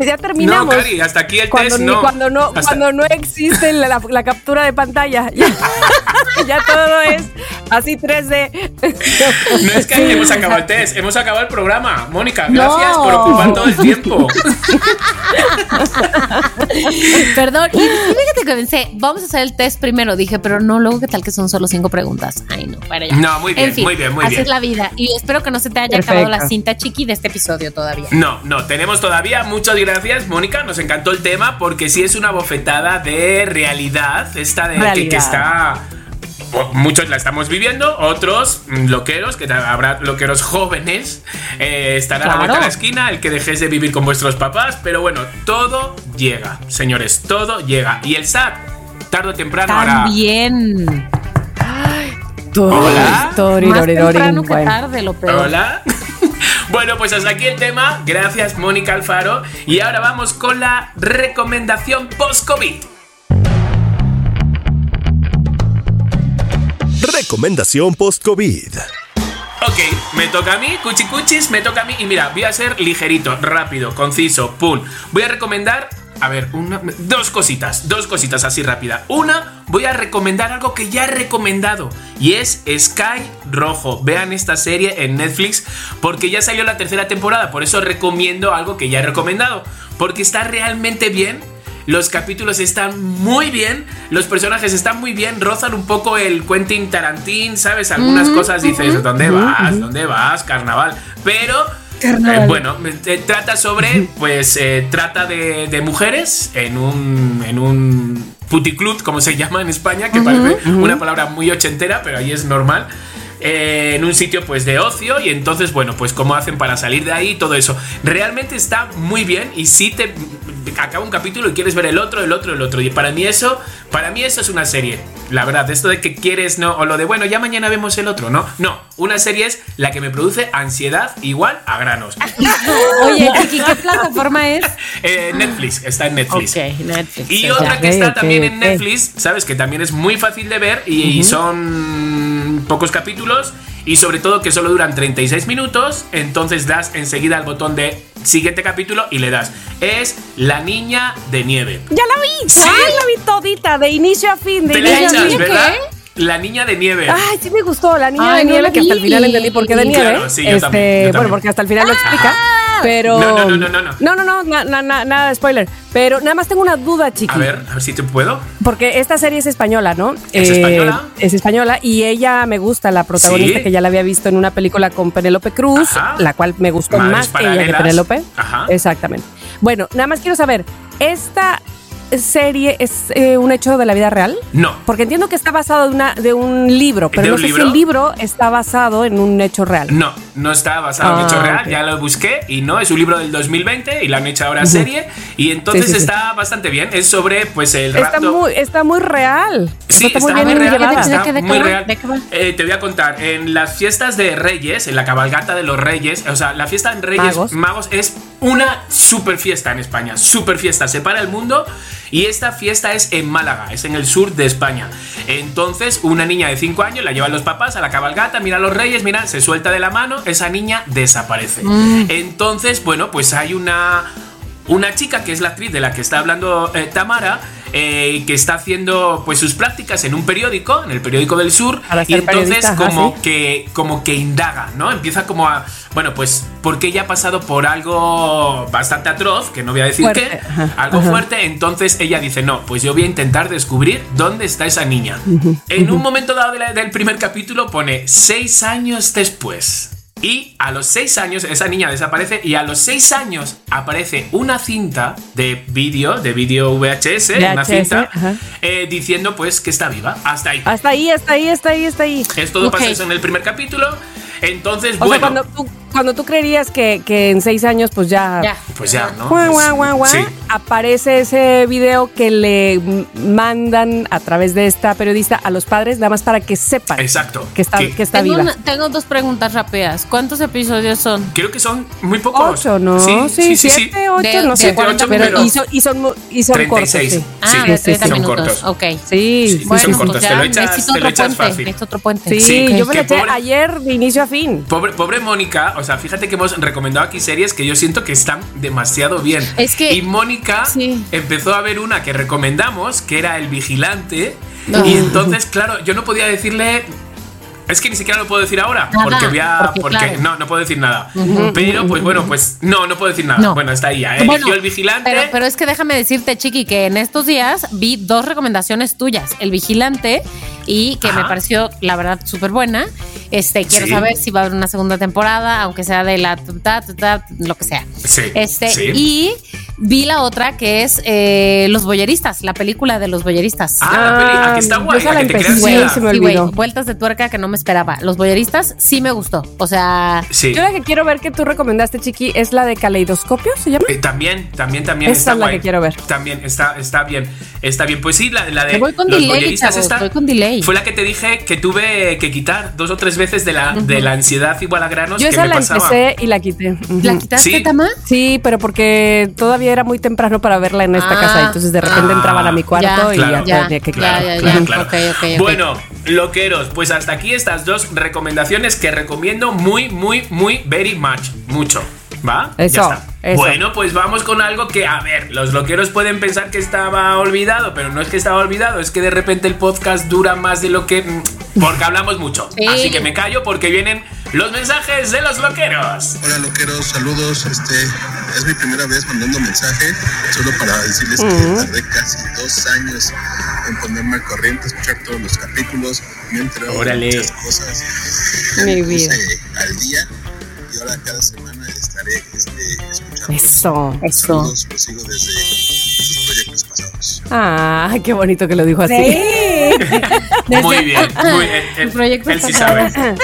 A: ya
B: No,
A: terminamos.
B: Cari, hasta aquí el
A: cuando,
B: test
A: ni-
B: no.
A: cuando no
B: Hasta-
A: cuando no existe la, la- la captura de pantalla ya, ya todo es así 3D
B: No es que
A: Sí,
B: hemos acabado el test, hemos acabado el programa. Mónica, gracias
C: No.
B: por ocupar todo el tiempo.
C: Perdón, y fíjate que pensé, vamos a hacer el test primero. Dije, pero no, luego qué tal que son solo cinco preguntas. Ay, no, para ya.
B: No, muy bien,
C: En fin,
B: muy bien, muy
C: así
B: bien.
C: es la vida. Y espero que no se te haya
A: Perfecto.
C: acabado la cinta chiqui de este episodio todavía.
B: No, no, tenemos todavía. Muchas gracias, Mónica. Nos encantó el tema porque sí es una bofetada de realidad. Esta de que- Que,
A: Realidad.
B: está. Muchos la estamos viviendo, otros mm, loqueros, que habrá loqueros jóvenes, eh, estará a la
C: Claro.
B: vuelta de la esquina, el que dejéis de vivir con vuestros papás, pero bueno, todo llega, señores, todo llega. Y el SAT, tarde o temprano, hará.
C: También.
B: Hola.
A: Tori,
C: Más
A: Dori, Dori.
C: temprano que
A: Bueno.
C: tarde, lo peor.
B: Hola. Bueno, pues hasta aquí el tema. Gracias, Mónica Alfaro. Y ahora vamos con la recomendación post-COVID.
D: Recomendación post-COVID.
B: Ok, me toca a mí, cuchicuchis, me toca a mí. Y mira, voy a ser ligerito, rápido, conciso, pum. Voy a recomendar, a ver, una, dos cositas, dos cositas así rápida. Una, voy a recomendar algo que ya he recomendado y es Sky Rojo. Vean esta serie en Netflix porque ya salió la tercera temporada, por eso recomiendo algo que ya he recomendado. Porque está realmente bien los capítulos están muy bien, los personajes están muy bien, rozan un poco el Quentin Tarantín, ¿sabes? Algunas cosas dices, ¿dónde vas? ¿Dónde vas? Carnaval. Pero eh, bueno, eh, trata sobre, pues, eh, trata de, de, mujeres en un, en un puticlub, como se llama en España, que parece una palabra muy ochentera, pero ahí es normal. Eh, en un sitio pues de ocio y entonces bueno pues cómo hacen para salir de ahí todo eso. Realmente está muy bien y si te acaba un capítulo y quieres ver el otro el otro el otro. Y para mí eso para mí eso es una serie. La verdad esto de que quieres no o lo de bueno ya mañana vemos el otro no no una serie es la que me produce ansiedad igual a granos.
C: Oye Chiqui qué plataforma es
B: eh, Netflix está en Netflix. Y otra que está también en Netflix sabes que también es muy fácil de ver y son pocos capítulos y sobre todo que solo duran 36 minutos, entonces das enseguida al botón de siguiente capítulo y le das. Es La Niña de Nieve.
A: Ya la vi,
B: Sí.
A: Ay, la vi todita, de inicio a fin, de
B: Te la
A: inicio
B: echas. ¿verdad? La Niña de Nieve.
A: Ay, sí me gustó, la niña
C: Ay,
A: de
C: no
A: nieve,
C: la
A: que hasta el final entendí por qué de nieve.
B: Claro, sí, yo también, yo
A: Bueno,
B: también.
A: porque hasta el final lo explica. Pero.
B: No, no, no, no, no, no.
A: No, no, no, na- na- na- nada de spoiler. Pero nada más tengo una duda, chiqui.
B: A ver, a ver si te puedo.
A: Porque esta serie es española, ¿no? Eh,
B: ¿Es española?
A: Es española y ella me gusta, la protagonista,
B: Sí.
A: que ya la había visto en una película con Penélope Cruz,
B: Ajá.
A: la cual me gustó
B: Madres
A: más ella que. Penélope.
B: Ajá.
A: Exactamente. Bueno, nada más quiero saber, ¿esta serie es eh, un hecho de la vida real?
B: No.
A: Porque entiendo que está basado de, una, de un libro, pero
B: ¿De
A: no
B: un
A: sé
B: libro?
A: si el libro está basado en un hecho real.
B: No, no está basado en
A: Ah,
B: hecho real,
A: ok.
B: ya lo busqué y no, es un libro del 2020 y lo han hecho ahora serie y entonces
A: Sí, sí, sí.
B: está bastante bien, es sobre pues el
A: Está
B: rapto
A: muy, está muy real.
B: Sí,
A: está,
B: está,
A: muy bien
B: muy real, está
C: ¿De qué- de qué
B: muy real. Eh, te voy a contar, en las fiestas de Reyes, en la cabalgata de los Reyes, o sea, la fiesta en Reyes
A: Magos.
B: Magos, es una super fiesta en España, super fiesta, separa el mundo y esta fiesta es en Málaga, es en el sur de España. Entonces, una niña de 5 años la llevan los papás a la cabalgata, mira a los Reyes, mira, se suelta de la mano, esa niña desaparece. Entonces, bueno, pues hay una una chica que es la actriz de la que está hablando eh, Tamara, eh, que está haciendo pues sus prácticas en un periódico, en el periódico del sur, y entonces
A: ajá,
B: como
A: sí.
B: que como que indaga, ¿no? Empieza como a bueno, pues porque ella ha pasado por algo bastante atroz, que no voy a decir
A: Fuerte,
B: qué,
A: ajá,
B: algo
A: ajá.
B: fuerte, entonces ella dice, "No, pues yo voy a intentar descubrir dónde está esa niña." En un momento dado de la- del primer capítulo pone seis años después. Y a los seis años esa niña desaparece y a los seis años aparece una cinta de vídeo, de vídeo VHS, una cinta, eh, diciendo pues que está viva. Hasta ahí.
A: Hasta ahí, hasta ahí, hasta ahí, hasta ahí.
B: Es todo
C: Ok.
B: pasa eso en el primer capítulo. Entonces,
A: O
B: bueno,
A: sea, cuando tú, cuando tú creerías que, que en seis años, pues ya.
C: Ya.
B: pues ya, ¿no?
A: Guau,
B: Pues,
A: guau, guau, guau,
B: sí.
A: aparece ese video que le mandan a través de esta periodista a los padres, nada más para que sepan
B: Exacto.
A: que está,
B: Que-
A: que está
C: Tengo,
A: viva.
C: una- tengo dos preguntas rápidas. ¿Cuántos episodios son?
B: Creo que son muy pocos.
A: Ocho, ¿no? Sí, siete, ocho,
C: De-
A: no sé.
B: 48,
A: pero,
B: pero-
A: y son, y son, mu- y son cortos,
B: 36.
A: sí.
C: Ah,
B: Sí,
C: de
B: sí,
C: 30
B: son
C: minutos.
B: cortos.
C: Ok.
A: Sí,
B: Sí,
A: sí,
B: son
A: sí,
C: Bueno,
B: cortos,
C: pues
B: te lo echas-
C: necesito
B: te lo
C: otro
B: echas
C: puente.
B: fácil.
C: Necesito otro puente.
A: Sí,
B: Sí,
A: yo me la eché ayer de inicio a fin.
B: Pobre, pobre Mónica, o sea, fíjate que hemos recomendado aquí series que yo siento que están demasiado bien.
C: Es que-
B: Y Mónica
C: Sí.
B: empezó a ver una que recomendamos, que era El Vigilante.
C: No.
B: Y entonces, claro, yo no podía decirle. Es que ni siquiera lo puedo decir ahora,
C: Nada,
B: porque voy a.
C: porque,
B: Porque,
C: claro.
B: no, no puedo decir nada. Pero, pues bueno, pues no, no puedo decir nada.
C: No.
B: Bueno, está ahí. ya.
C: Bueno,
B: El Vigilante.
C: Pero, pero es que déjame decirte, Chiqui, que en estos días vi dos recomendaciones tuyas. El Vigilante y que me pareció, la verdad, súper buena. Este, quiero
B: Sí.
C: saber si va a haber una segunda temporada, aunque sea de la ta, ta, ta, lo que sea.
B: Sí,
C: Este,
B: sí.
C: y vi la otra que es eh, Los Boyeristas, la película de los Boyeristas.
B: Ah, la está guay,
A: esa
B: la
A: la
B: que te
A: empecé,
B: creas
A: sí,
B: ciega.
A: se me
C: Sí, güey,
A: olvidó.
C: vueltas de tuerca que no me esperaba. Los Boyeristas sí me gustó. O sea,
B: Sí.
A: Yo la que quiero ver que tú recomendaste, Chiqui, es la de Caleidoscopio, ¿se llama?
B: Eh, también, también, también
A: Esa
B: está
A: es la
B: guay.
A: que quiero ver.
B: También está, está bien, está bien. Pues sí, la, la de
C: voy con
B: los
C: delay,
B: boyeristas
C: chavos,
B: esta
C: voy con delay.
B: fue la que te dije que tuve que quitar dos o tres veces de la, de la ansiedad igual a granos
A: Yo
B: que
A: esa
B: me
A: la
B: pasaba.
A: empecé y la quité.
C: ¿la quitaste,
B: Sí.
C: Tama?
A: Sí, pero porque todavía era muy temprano para verla en esta
C: Ah.
A: casa. Entonces de repente
B: Ah.
A: entraban a mi cuarto
C: Ya,
A: y
B: claro.
A: ya,
C: ya,
A: tenía que
C: claro,
B: Claro, claro.
C: Ok, ok, ok.
B: Bueno, loqueros, pues hasta aquí estas dos recomendaciones que recomiendo muy, muy, muy, very much. Mucho. ¿Va?
A: Eso,
B: Ya está.
A: eso.
B: Bueno, pues vamos con algo que, a ver, los loqueros pueden pensar que estaba olvidado, pero no es que estaba olvidado, es que de repente el podcast dura más de lo que. mm, Porque hablamos mucho.
C: Sí.
B: Así que me callo porque vienen los mensajes de los loqueros.
E: Hola loqueros, saludos. Este es mi primera vez mandando mensaje, solo para decirles que tardé casi dos años en ponerme al corriente, escuchar todos los capítulos, me he enterado de
B: Órale.
E: muchas cosas.
A: Mi
E: Me
A: vida.
E: al día ahora cada semana estaré este, escuchando.
A: Eso.
C: Eso.
E: Saludos, los sigo desde sus proyectos pasados.
A: Ah, qué bonito que lo dijo así.
B: Muy bien. Muy bien. Él,
C: proyectos
B: él sí sabe.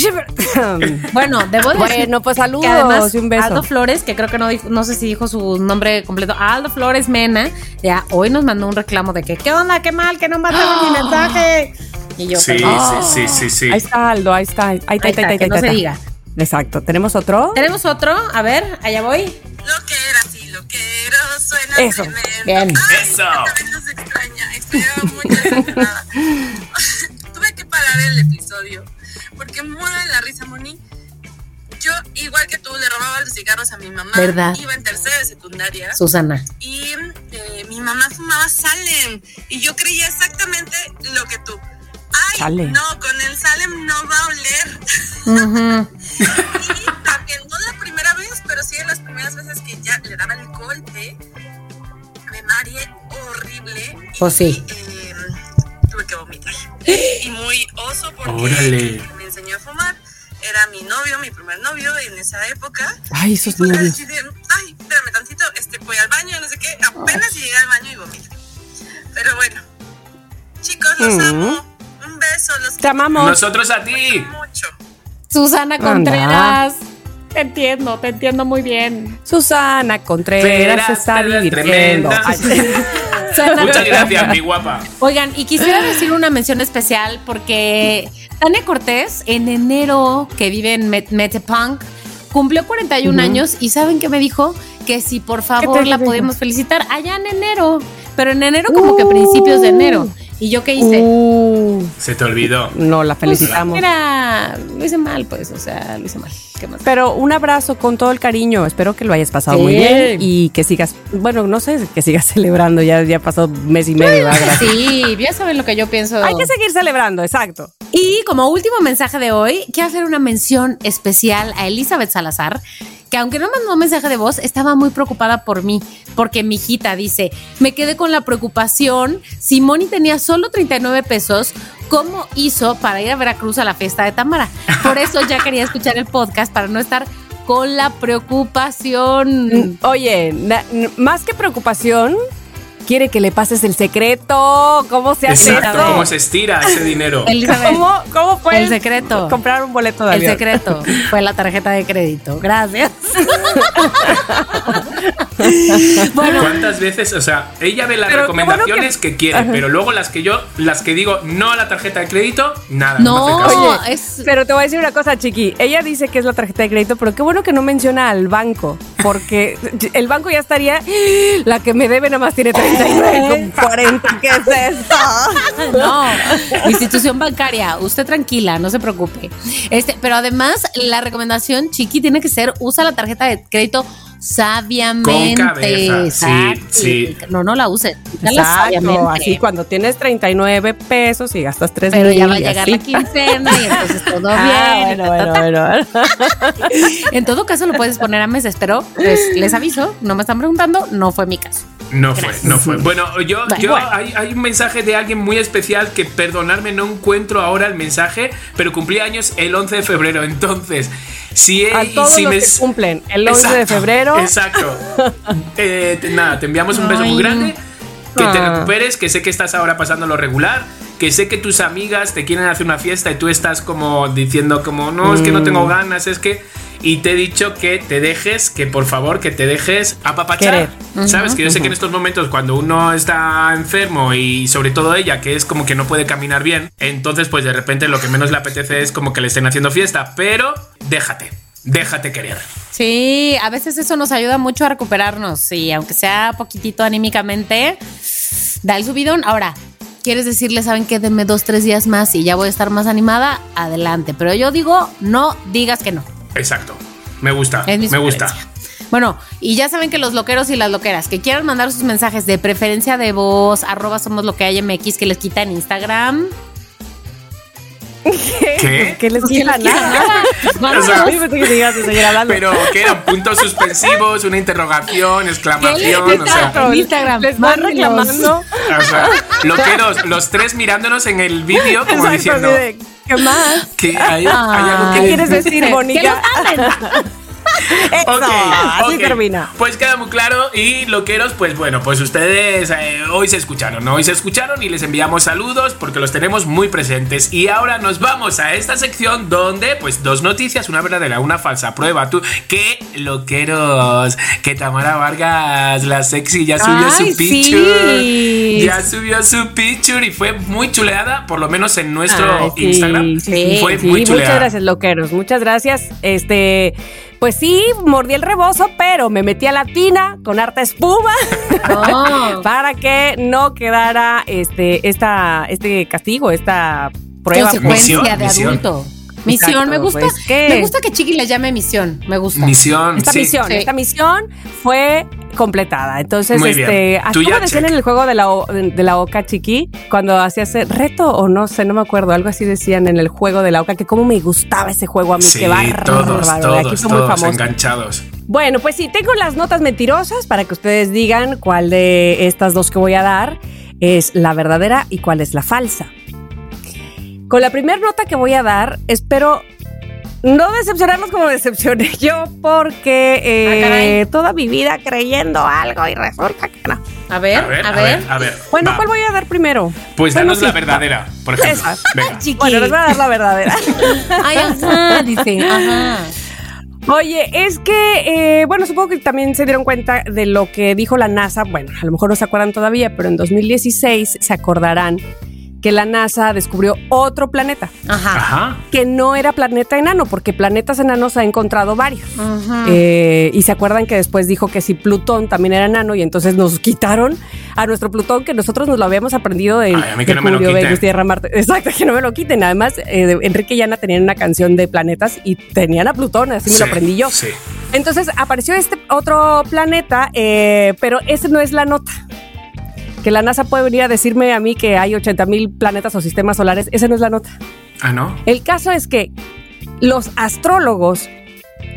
C: Bueno, debo decir
A: bueno, pues
C: que
A: saludos
C: además
A: y un beso.
C: Aldo Flores, que creo que no dijo, no sé si dijo su nombre completo, Aldo Flores Mena, ya hoy nos mandó un reclamo de que qué onda, qué mal, que no mandaron mi mensaje. Y yo,
B: Sí,
C: perdón.
B: sí, sí, sí, sí.
A: Ahí está Aldo, ahí está. Ahí está, ahí
C: Ahí
A: está,
C: está,
A: ahí
C: que
A: está,
C: no
A: ahí
C: se
A: está.
C: diga.
A: Exacto. ¿Tenemos otro?
C: Tenemos otro, a ver, allá voy.
F: Lo que era así, lo que era suena
A: Eso,
F: tremendo.
C: bien.
F: Ay,
B: Eso.
F: también nos extraña, extrañaba mucho esa entrada. Tuve que parar el episodio porque muero de la risa, Moni. Yo, igual que tú, le robaba los cigarros a mi mamá.
C: ¿Verdad?
F: Iba en tercera de secundaria.
C: Susana.
F: y eh, mi mamá fumaba Salem y yo creía exactamente lo que tú.
A: Salem.
F: no, con el Salem no va a oler. Y también, no la primera vez, pero sí de las primeras veces que ya le daba el golpe, me mareé horrible. Y,
C: Pues sí.
F: eh, tuve que vomitar. Y muy oso porque
B: Órale.
F: me enseñó a fumar. Era mi novio, mi primer novio en esa época.
A: Ay, esos
F: fue
A: novios.
F: así de, ay, espérame tantito, este, voy al baño, no sé qué. Apenas llegué al baño y vomito. Pero bueno, chicos, los
A: Mm.
F: amo. Un beso, los
A: Te amamos.
B: Nosotros a ti.
F: mucho.
C: Susana
A: Anda.
C: Contreras. Te entiendo, te entiendo muy bien.
A: Susana Contreras se está divirtiendo.
B: Muchas gracias, mi guapa.
C: Oigan, y quisiera decir una mención especial porque Tania Cortés, en enero, que vive en Met- Metepunk, cumplió 41 años y ¿saben qué me dijo? Que si por favor la podemos felicitar allá en enero, pero en enero como que principios de enero. ¿Y yo qué hice?
A: Uh,
B: Se te olvidó.
A: no, la
C: Pues,
A: felicitamos.
C: Mira, lo hice mal, pues, o sea, lo hice mal. ¿Qué más?
A: Pero un abrazo con todo el cariño. Espero que lo hayas pasado
C: Sí.
A: muy bien y que sigas, bueno, no sé, que sigas celebrando. Ya, ya pasó mes y medio.
C: Sí, ya saben lo que yo pienso.
A: Hay que seguir celebrando, exacto.
C: Y como último mensaje de hoy, quiero hacer una mención especial a Elizabeth Salazar, que aunque no mandó mensaje de voz, estaba muy preocupada por mí, porque mi hijita dice, me quedé con la preocupación, si Moni tenía solo 39 pesos, ¿cómo hizo para ir a Veracruz a la fiesta de Tamara? Por eso ya quería escuchar el podcast para no estar con la preocupación.
A: Oye, más que preocupación, quiere que le pases el secreto. ¿Cómo se hace
B: Exacto, cómo se estira ese dinero.
C: Elizabeth,
A: ¿Cómo, cómo fue
C: El secreto.
A: comprar un boleto de
C: el
A: avión?
C: secreto fue la tarjeta de crédito. Gracias. bueno,
B: ¿Cuántas veces? O sea, ella ve las
A: bueno
B: recomendaciones que, quiere,
A: Ajá.
B: pero luego las que yo, las que digo no a la tarjeta de crédito, nada. No,
C: no.
A: Oye,
C: es
A: Pero te voy a decir una cosa, Chiqui. Ella dice que es la tarjeta de crédito, pero qué bueno que no menciona al banco, porque el banco ya estaría. La que me debe nada más tiene 39 con 40. ¿Qué es eso?
C: No, institución bancaria, usted tranquila, no se preocupe. Este, pero además, la recomendación, Chiqui, tiene que ser usa la tarjeta de crédito sabiamente.
B: Con cabeza, sí,
C: Exacto.
B: sí.
C: No, no la use. úsala sabiamente.
A: Exacto, así cuando tienes 39 pesos y gastas 3
C: Pero
A: mil
C: ya va a llegar
A: así.
C: la quincena y entonces todo
A: Ah,
C: bien.
A: bueno,
C: ta, ta,
A: bueno, bueno.
C: En todo caso, lo puedes poner a meses, pero pues, les aviso, no me están preguntando, no fue mi caso.
B: No fue, no fue. Bueno, yo,
C: Bueno.
B: yo hay, hay un mensaje de alguien muy especial que, perdonadme, no encuentro ahora el mensaje, pero cumplí años el 11 de febrero. Entonces, si,
A: A todos
B: si
A: los
B: me-
A: que cumplen el 11 de febrero.
B: Exacto. Eh, nada, te enviamos un beso
C: Ay.
B: muy grande. Que te
A: Ah.
B: recuperes, que sé que estás ahora pasando lo regular, que sé que tus amigas te quieren hacer una fiesta y tú estás como diciendo como, no, es que no
A: Mm.
B: tengo ganas, es que... Y te he dicho que te dejes, que por favor, que te dejes apapachar.
A: Querer.
B: Sabes que yo sé que en estos momentos cuando uno está enfermo y sobre todo ella, que es como que no puede caminar bien, entonces pues de repente lo que menos le apetece es como que le estén haciendo fiesta, pero déjate, déjate querer.
C: Sí, a veces eso nos ayuda mucho a recuperarnos y aunque sea poquitito anímicamente, da el subidón. Ahora, ¿quieres decirle, saben que denme dos, tres días más y ya voy a estar más animada? Adelante. Pero yo digo, no digas que no.
B: Exacto. Me gusta,
C: Es mi
B: me gusta.
C: Bueno, y ya saben que los loqueros y las loqueras que quieran mandar sus mensajes de preferencia de voz, arroba somos lo que hay MX, que les quita en Instagram.
B: ¿Qué?
A: ¿Qué les quita
C: les quita
A: nada?
B: O sea. Pero que eran puntos suspensivos, una interrogación, exclamación,
C: ¿Qué
B: o sea,
C: en Instagram.
A: Les van reclamando.
B: o sea, loqueros, los tres mirándonos en el vídeo como
A: Exacto,
B: diciendo
A: ¿Qué más?
B: que hay, hay algo
A: ¿Qué
B: que
A: quieres decir, Mónica?
C: los manden.
A: Eso,
B: Ok,
A: así termina.
B: Pues queda muy claro. Y loqueros, pues bueno, pues ustedes eh, hoy se escucharon, ¿no? Hoy se escucharon y les enviamos saludos porque los tenemos muy presentes. Y ahora nos vamos a esta sección donde, pues, dos noticias, una verdadera, una falsa prueba. Tú, que loqueros, que Tamara Vargas, la sexy, ya subió
A: Ay,
B: su picture.
A: sí.
B: Ya subió su picture y fue muy chuleada, por lo menos en nuestro
A: Ay, sí,
B: Instagram.
A: sí,
B: fue
A: sí,
B: muy chuleada.
A: muchas gracias, loqueros. Muchas gracias. Este, pues sí, mordí el rebozo, pero me metí a la tina con harta espuma
C: No.
A: para que no quedara este, esta, este castigo, esta prueba.
C: Consecuencia
B: Misión,
C: de
B: misión.
C: adulto. Misión,
A: Exacto,
C: me gusta.
A: pues, ¿qué?
C: Me gusta que Chiqui le llame misión. Me gusta.
B: Misión.
A: Esta
B: sí.
A: misión,
C: Sí.
A: esta misión fue completada. Entonces,
B: Muy
A: este,
B: Tú
A: ¿cómo decían
B: check.
A: en el juego de la, o- de la oca chiqui? Cuando hacías reto o no sé, no me acuerdo, algo así decían en el juego de la oca, que cómo me gustaba ese juego a mí,
B: Sí,
A: qué bárbaro.
B: todos,
A: Aquí
B: todos,
A: fue muy
B: todos enganchados.
A: Bueno, pues sí, tengo las notas mentirosas para que ustedes digan cuál de estas dos que voy a dar es la verdadera y cuál es la falsa. Con la primera nota que voy a dar, espero no decepcionarlos como decepcioné yo, porque eh,
C: Ah, caray.
A: toda mi vida creyendo algo y resulta que no.
C: A ver,
B: A ver, a ver, a ver.
A: Bueno,
B: Va.
A: ¿cuál voy a dar primero?
B: Pues
A: Bueno,
B: danos
A: sí,
B: la verdadera, por ejemplo.
A: Esa.
B: Venga.
A: Bueno, les voy a dar la verdadera.
C: Ay, ajá, dice. Ajá.
A: Oye, es que, eh, bueno, supongo que también se dieron cuenta de lo que dijo la NASA. Bueno, a lo mejor no se acuerdan todavía, pero en 2016 se acordarán que la NASA descubrió otro planeta,
C: Ajá.
B: Ajá.
A: que no era planeta enano, porque planetas enanos ha encontrado varios.
C: Ajá.
A: Eh, y se acuerdan que después dijo que si Plutón también era enano y entonces nos quitaron a nuestro Plutón que nosotros nos lo habíamos aprendido de
B: Ay, a mí que no me lo
A: Mercurio,
B: quiten.
A: Venus, Tierra, Marte. Exacto, que no me lo quiten. Además, eh, Enrique y Ana tenían una canción de planetas y tenían a Plutón, así me lo aprendí yo.
B: Sí.
A: Entonces apareció este otro planeta, eh, pero ese no es la nota. Que la NASA puede venir a decirme a mí que hay 80 mil planetas o sistemas solares, esa no es la nota.
B: Ah, ¿no?
A: El caso es que los astrólogos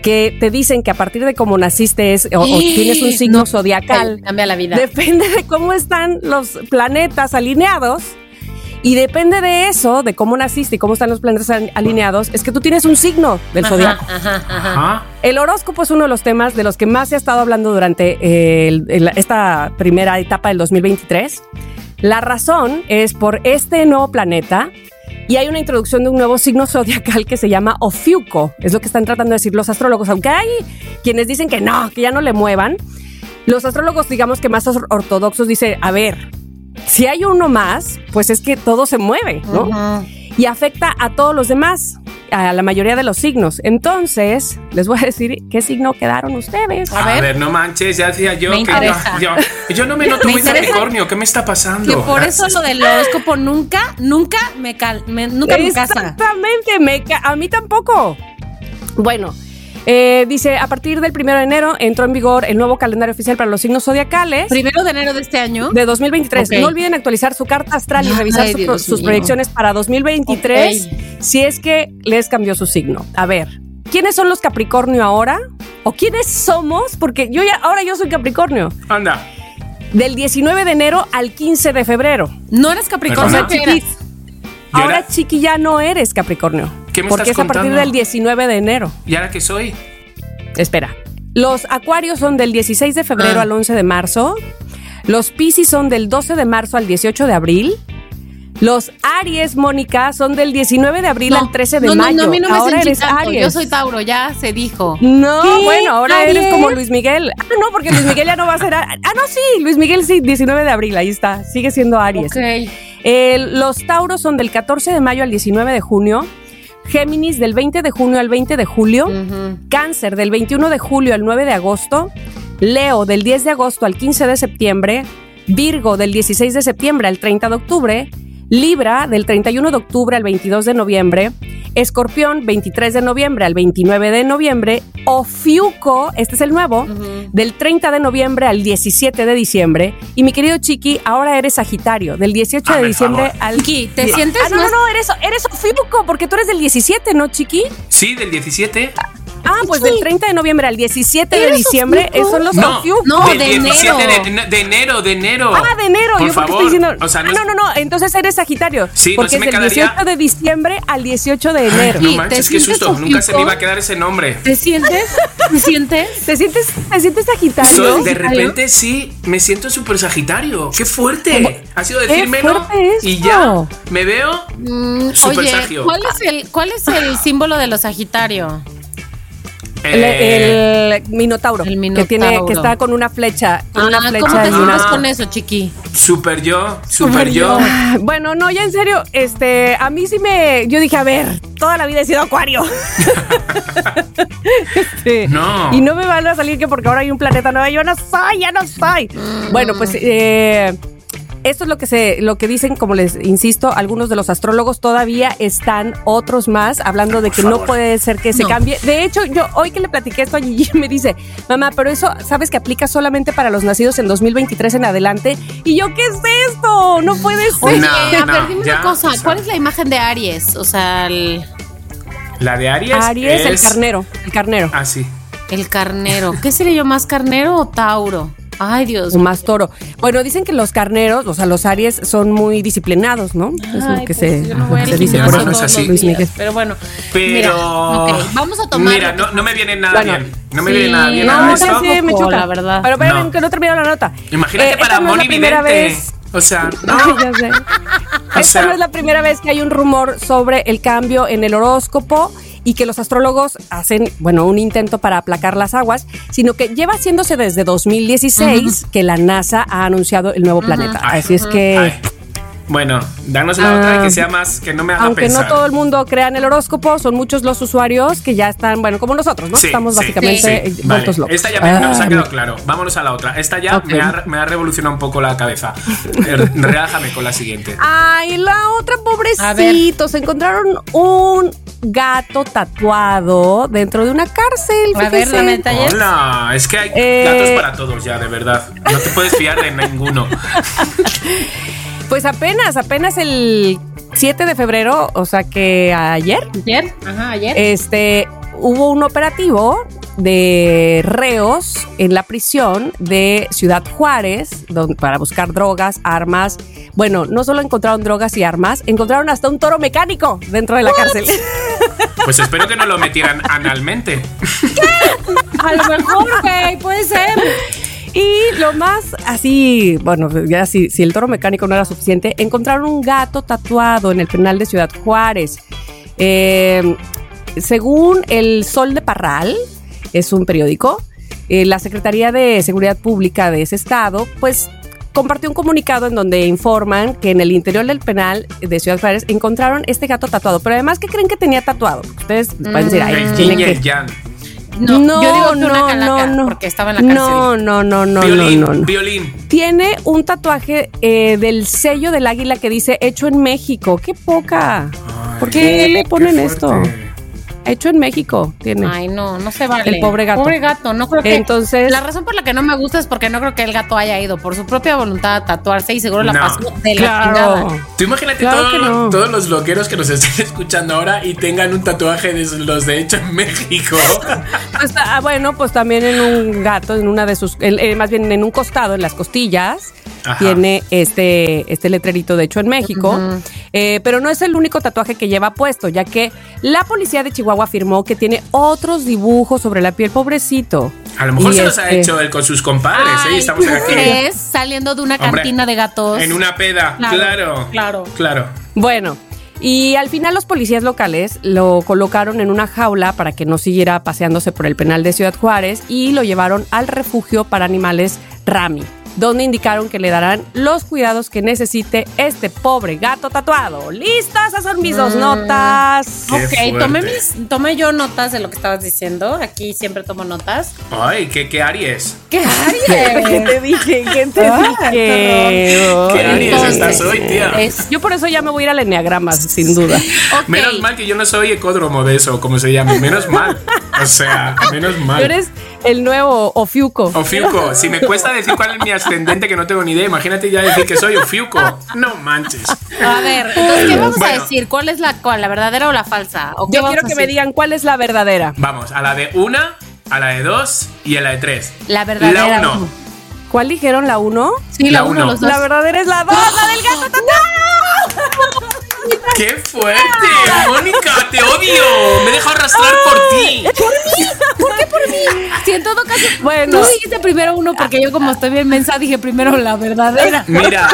A: que te dicen que a partir de cómo naciste es, o, o tienes un signo
C: No,
A: zodiacal,
C: Cambia la vida.
A: depende de cómo están los planetas alineados. Y depende de eso, de cómo naciste y cómo están los planetas al- alineados, es que tú tienes un signo del zodiaco. El horóscopo es uno de los temas de los que más se ha estado hablando durante eh, el- el- esta primera etapa del 2023. La razón es por este nuevo planeta y hay una introducción de un nuevo signo zodiacal que se llama Ofiuco. Es lo que están tratando de decir los astrólogos, aunque hay quienes dicen que no, que ya no le muevan. Los astrólogos, digamos que más or- ortodoxos, dicen, a ver, si hay uno más, pues es que todo se mueve, ¿no? Y afecta a todos los demás, a la mayoría de los signos. Entonces, les voy a decir qué signo quedaron ustedes.
C: A
B: A
C: ver.
B: ver. no manches, ya decía yo
C: Me
B: que yo, yo, yo no me noto
C: Me
B: muy Capricornio, ¿qué me está pasando?
C: Que por eso lo del horóscopo nunca, nunca me, cal, me- nunca me casa.
A: Exactamente, a mí tampoco. Bueno, eh, dice, a partir del primero de enero entró en vigor el nuevo calendario oficial para los signos zodiacales.
C: Primero de enero de este año.
A: De 2023.
C: Ok.
A: No olviden actualizar su carta astral y
C: Ay,
A: revisar su- sus
C: mío.
A: proyecciones para 2023 si es que les cambió su signo. A ver, ¿quiénes son los Capricornio ahora? ¿O quiénes somos? Porque yo ya, ahora yo soy Capricornio.
B: Anda.
A: del 19 de enero al 15 de febrero.
C: No eres Capricornio.
A: Chiquis,
B: ¿Y ahora?
A: ahora chiqui ya no eres Capricornio.
B: ¿Qué me
A: porque
B: estás
A: es a partir del 19 de enero.
B: ¿Y ahora qué soy?
A: Espera. Los acuarios son del 16 de febrero
C: Ah.
A: al 11 de marzo. Los piscis son del 12 de marzo al 18 de abril. Los Aries, Mónica, son del 19 de abril al 13 de
C: no, no,
A: mayo.
C: No, a mí no me
A: ahora eres
C: chingando.
A: Aries.
C: Yo soy Tauro, ya se dijo.
A: No,
C: ¿Qué?
A: bueno, ahora
C: ¿Aries?
A: eres como Luis Miguel. Ah, no, porque Luis Miguel ya no va a ser. Ah, no, sí, Luis Miguel sí, 19 de abril, ahí está. Sigue siendo Aries.
C: Ok.
A: Eh, los Tauros son del 14 de mayo al 19 de junio. Géminis del 20 de junio al 20 de julio.
C: Ujú.
A: Cáncer del 21 de julio al 9 de agosto. Leo del 10 de agosto al 15 de septiembre. Virgo del 16 de septiembre al 30 de octubre. Libra del 31 de octubre al 22 de noviembre. Escorpión 23 de noviembre al 29 de noviembre. Ofiuco, este es el nuevo, del 30 de noviembre al 17 de diciembre. Y mi querido Chiqui, ahora eres Sagitario, del 18 de
B: Hazme el
A: diciembre
B: favor.
A: al...
C: Chiqui, ¿te sientes
A: Ah, no, no, eres, eres Ofiuco, porque tú eres del 17, ¿no, Chiqui?
B: Sí, del 17.
A: Ah, pues del 30 de noviembre al 17 de
C: ¿Eres
A: diciembre son los
B: No.
C: No, de
B: 17
C: enero.
B: De, de enero, de enero.
A: Ah, de enero.
B: Por
A: yo
B: favor.
A: estoy diciendo.
B: O sea,
A: Ah, no, no, no. Entonces eres Sagitario.
B: Sí, no
A: porque
B: se
A: es del
B: quedaría-
A: 18 de diciembre al 18 de enero.
B: No
C: Sí,
B: manches,
C: ¿te
B: qué
C: sientes
B: susto. Nunca se me iba a quedar ese nombre.
C: ¿Te sientes? ¿Te sientes?
A: ¿Te sientes, te sientes Sagitario?
B: Soy- de repente sí, me siento súper sagitario. ¡Qué fuerte! Ha sido decírmelo
A: fuerte
B: y ya me veo
C: Mm,
B: Super
C: Oye,
B: sagio.
C: ¿cuál es el cuál es el símbolo de los Sagitario?
A: El,
B: eh,
A: el minotauro,
C: El
A: que tiene
C: minotauro.
A: que está con una flecha, con una
C: Ah,
A: flecha
C: ¿Cómo te
A: y
B: Ah.
A: una
C: con eso, chiqui?
B: super yo, super yo.
A: Bueno, no, ya en serio, este, a mí sí me, yo dije, a ver, toda la vida he sido acuario. Este,
B: No.
A: Y no me van a salir que porque ahora hay un planeta nuevo, yo no soy, ya no soy. Bueno, pues eh, esto es lo que se, lo que dicen, como les insisto, algunos de los astrólogos todavía están, otros más, hablando de que no puede ser que se
C: No.
A: cambie. De hecho, yo hoy que le platiqué esto a Gigi me dice, mamá, pero eso, ¿sabes que aplica solamente para los nacidos en 2023 en adelante? Y yo, ¿qué es esto? No puede ser.
C: Oye,
B: No,
C: a ver, dime
B: ya,
C: una cosa,
B: o sea.
C: ¿cuál es la imagen de Aries? O sea, el,
B: La de Aries,
A: Aries, el carnero, el carnero.
B: así.
C: el carnero. ¿Qué sería yo más carnero o Tauro? Ay, Dios
A: O más toro. Bueno, dicen que los carneros, o sea, los Aries son muy disciplinados, ¿no? es lo que
C: pues,
A: se,
C: yo no voy
A: lo
C: al
A: que se dice por eso.
B: es así.
C: días. Pero bueno,
B: Pero
C: mira, vamos a tomar.
B: Mira, no, no me viene nada
A: Bueno.
B: bien. No me
C: Sí,
B: viene nada bien
C: no,
B: nada
A: No, sé, me choca.
C: la verdad.
A: Pero espérame,
B: No.
A: que no termino la nota.
B: Imagínate
A: Eh,
B: para Moni
A: primera
B: Vidente.
A: vez.
B: O sea,
A: Ay, ya sé. Esta
B: sea-
A: no es la primera vez que hay un rumor sobre el cambio en el horóscopo y que los astrólogos hacen, bueno, un intento para aplacar las aguas, sino que lleva haciéndose desde 2016 que la NASA ha anunciado el nuevo planeta. Así es que...
B: ay. Bueno, danos la
A: Ah,
B: otra que sea más, que no me haga
A: Aunque
B: pensar.
A: no todo el mundo crea en el horóscopo, son muchos los usuarios que ya están, bueno, como nosotros, ¿no?
B: Sí,
A: Estamos
B: sí,
A: básicamente
B: sí.
A: eh,
B: Vale,
A: locos.
B: Esta ya me, nos ha
A: Ah,
B: quedado claro. Vámonos a la otra. Esta ya me, ha, me ha revolucionado un poco la cabeza. Eh, Relájame con la siguiente.
A: Ay, la otra
C: A ver.
A: pobrecito. Se encontraron un gato tatuado dentro de una cárcel.
C: A ver, dame detalles.
B: Hola, es que hay
A: Eh,
B: gatos para todos ya, de verdad. No te puedes fiar de ninguno.
A: Pues apenas, apenas el 7 de febrero, o sea que ayer,
C: ¿Ayer? Ajá, ayer.
A: este, hubo un operativo de reos en la prisión de Ciudad Juárez donde, para buscar drogas, armas. Bueno, no solo encontraron drogas y armas, encontraron hasta un toro mecánico dentro de la cárcel.
B: Pues espero que no lo metieran analmente.
C: a lo mejor, güey, puede ser.
A: Y lo más así, bueno, ya si, si el toro mecánico no era suficiente, encontraron un gato tatuado en el penal de Ciudad Juárez. Eh, según el Sol de Parral, es un periódico, eh, la Secretaría de Seguridad Pública de ese estado, pues compartió un comunicado en donde informan que en el interior del penal de Ciudad Juárez encontraron este gato tatuado. Pero además, ¿qué creen que tenía tatuado? Ustedes pueden decir, ay,
B: El
A: que...
B: el yang.
C: No,
A: no,
C: yo digo que una
A: no,
C: calaca,
A: no, no.
C: porque estaba en la cárcel.
A: No, no, no, no,
B: violín,
A: no, no, no.
B: violín.
A: Tiene un tatuaje eh, del sello del águila que dice hecho en México. ¡Qué poca! ¿Por qué le ponen
B: qué
A: esto? Hecho en México tiene.
C: Ay, no, no se vale.
A: El pobre gato.
C: Pobre gato, no creo que.
A: Entonces-
C: La razón por la que no me gusta es porque no creo que el gato haya ido por su propia voluntad a tatuarse y seguro la
B: No.
C: pasó de la
A: claro.
C: chingada.
B: Tú imagínate
A: Claro
B: todo-
A: que no.
B: todos los loqueros que nos estén escuchando ahora y tengan un tatuaje de los de hecho en México.
A: Pues, ah, bueno, pues también en un gato, en una de sus, en- eh, más bien en un costado, en las costillas,
B: Ajá.
A: tiene este, este letrerito de hecho en México. Eh, pero no es el único tatuaje que lleva puesto, ya que la policía de Chihuahua afirmó que tiene otros dibujos sobre la piel, pobrecito.
B: A lo mejor
A: Y
B: se los ha
A: este-
B: hecho él con sus compadres, ¿eh?
C: Ay,
B: Estamos
C: ¿tú
B: aquí.
C: crees? Saliendo de una
B: Hombre,
C: cantina de gatos.
B: En una peda,
C: Claro,
B: claro.
C: claro.
B: Claro.
A: Bueno, y al final los policías locales lo colocaron en una jaula para que no siguiera paseándose por el penal de Ciudad Juárez y lo llevaron al refugio para animales Rami, donde indicaron que le darán los cuidados que necesite este pobre gato tatuado. ¡Listas! Esas son mis dos
C: Mm.
A: notas.
B: Qué
C: Ok, tomé,
B: fuerte.
C: mis, tomé yo notas de lo que estabas diciendo. Aquí siempre tomo notas.
B: Ay, ¿qué, qué Aries?
C: ¿Qué
A: ¿Qué
C: Aries?
A: te dije? ¿Qué te dije?
B: ¿Qué Aries
C: Entonces,
B: estás hoy, tía?
C: es-
A: Yo por eso ya me voy a ir al enneagrama, sin duda.
B: Menos mal que yo no soy ecódromo de eso, como se llama. Menos mal. O sea, menos mal.
A: Tú eres el nuevo Ofiuco.
B: Ofiuco, si me cuesta decir cuál es mi ascendente que no tengo ni idea, imagínate ya decir que soy Ofiuco. No manches.
C: A ver, entonces, ¿qué vamos
B: Bueno.
C: a decir? ¿Cuál es la cuál, la verdadera o la falsa? ¿O qué
A: Yo
C: vamos
A: quiero que me digan cuál es la verdadera.
B: Vamos, a la de una, a la de dos y a la de tres.
C: La verdadera.
B: La uno.
A: ¿Cuál dijeron la uno?
C: Sí,
B: La
C: la, uno,
B: uno.
C: los dos.
A: La verdadera es la dos, la del gato tatuado.
B: ¡Qué fuerte! ¡Mónica, te odio! Me he dejado arrastrar por ti.
C: ¿Por qué por mí? Si en todo caso,
A: Bueno.
C: tú dijiste primero uno porque yo como estoy bien mensa dije primero la verdadera.
B: Mira,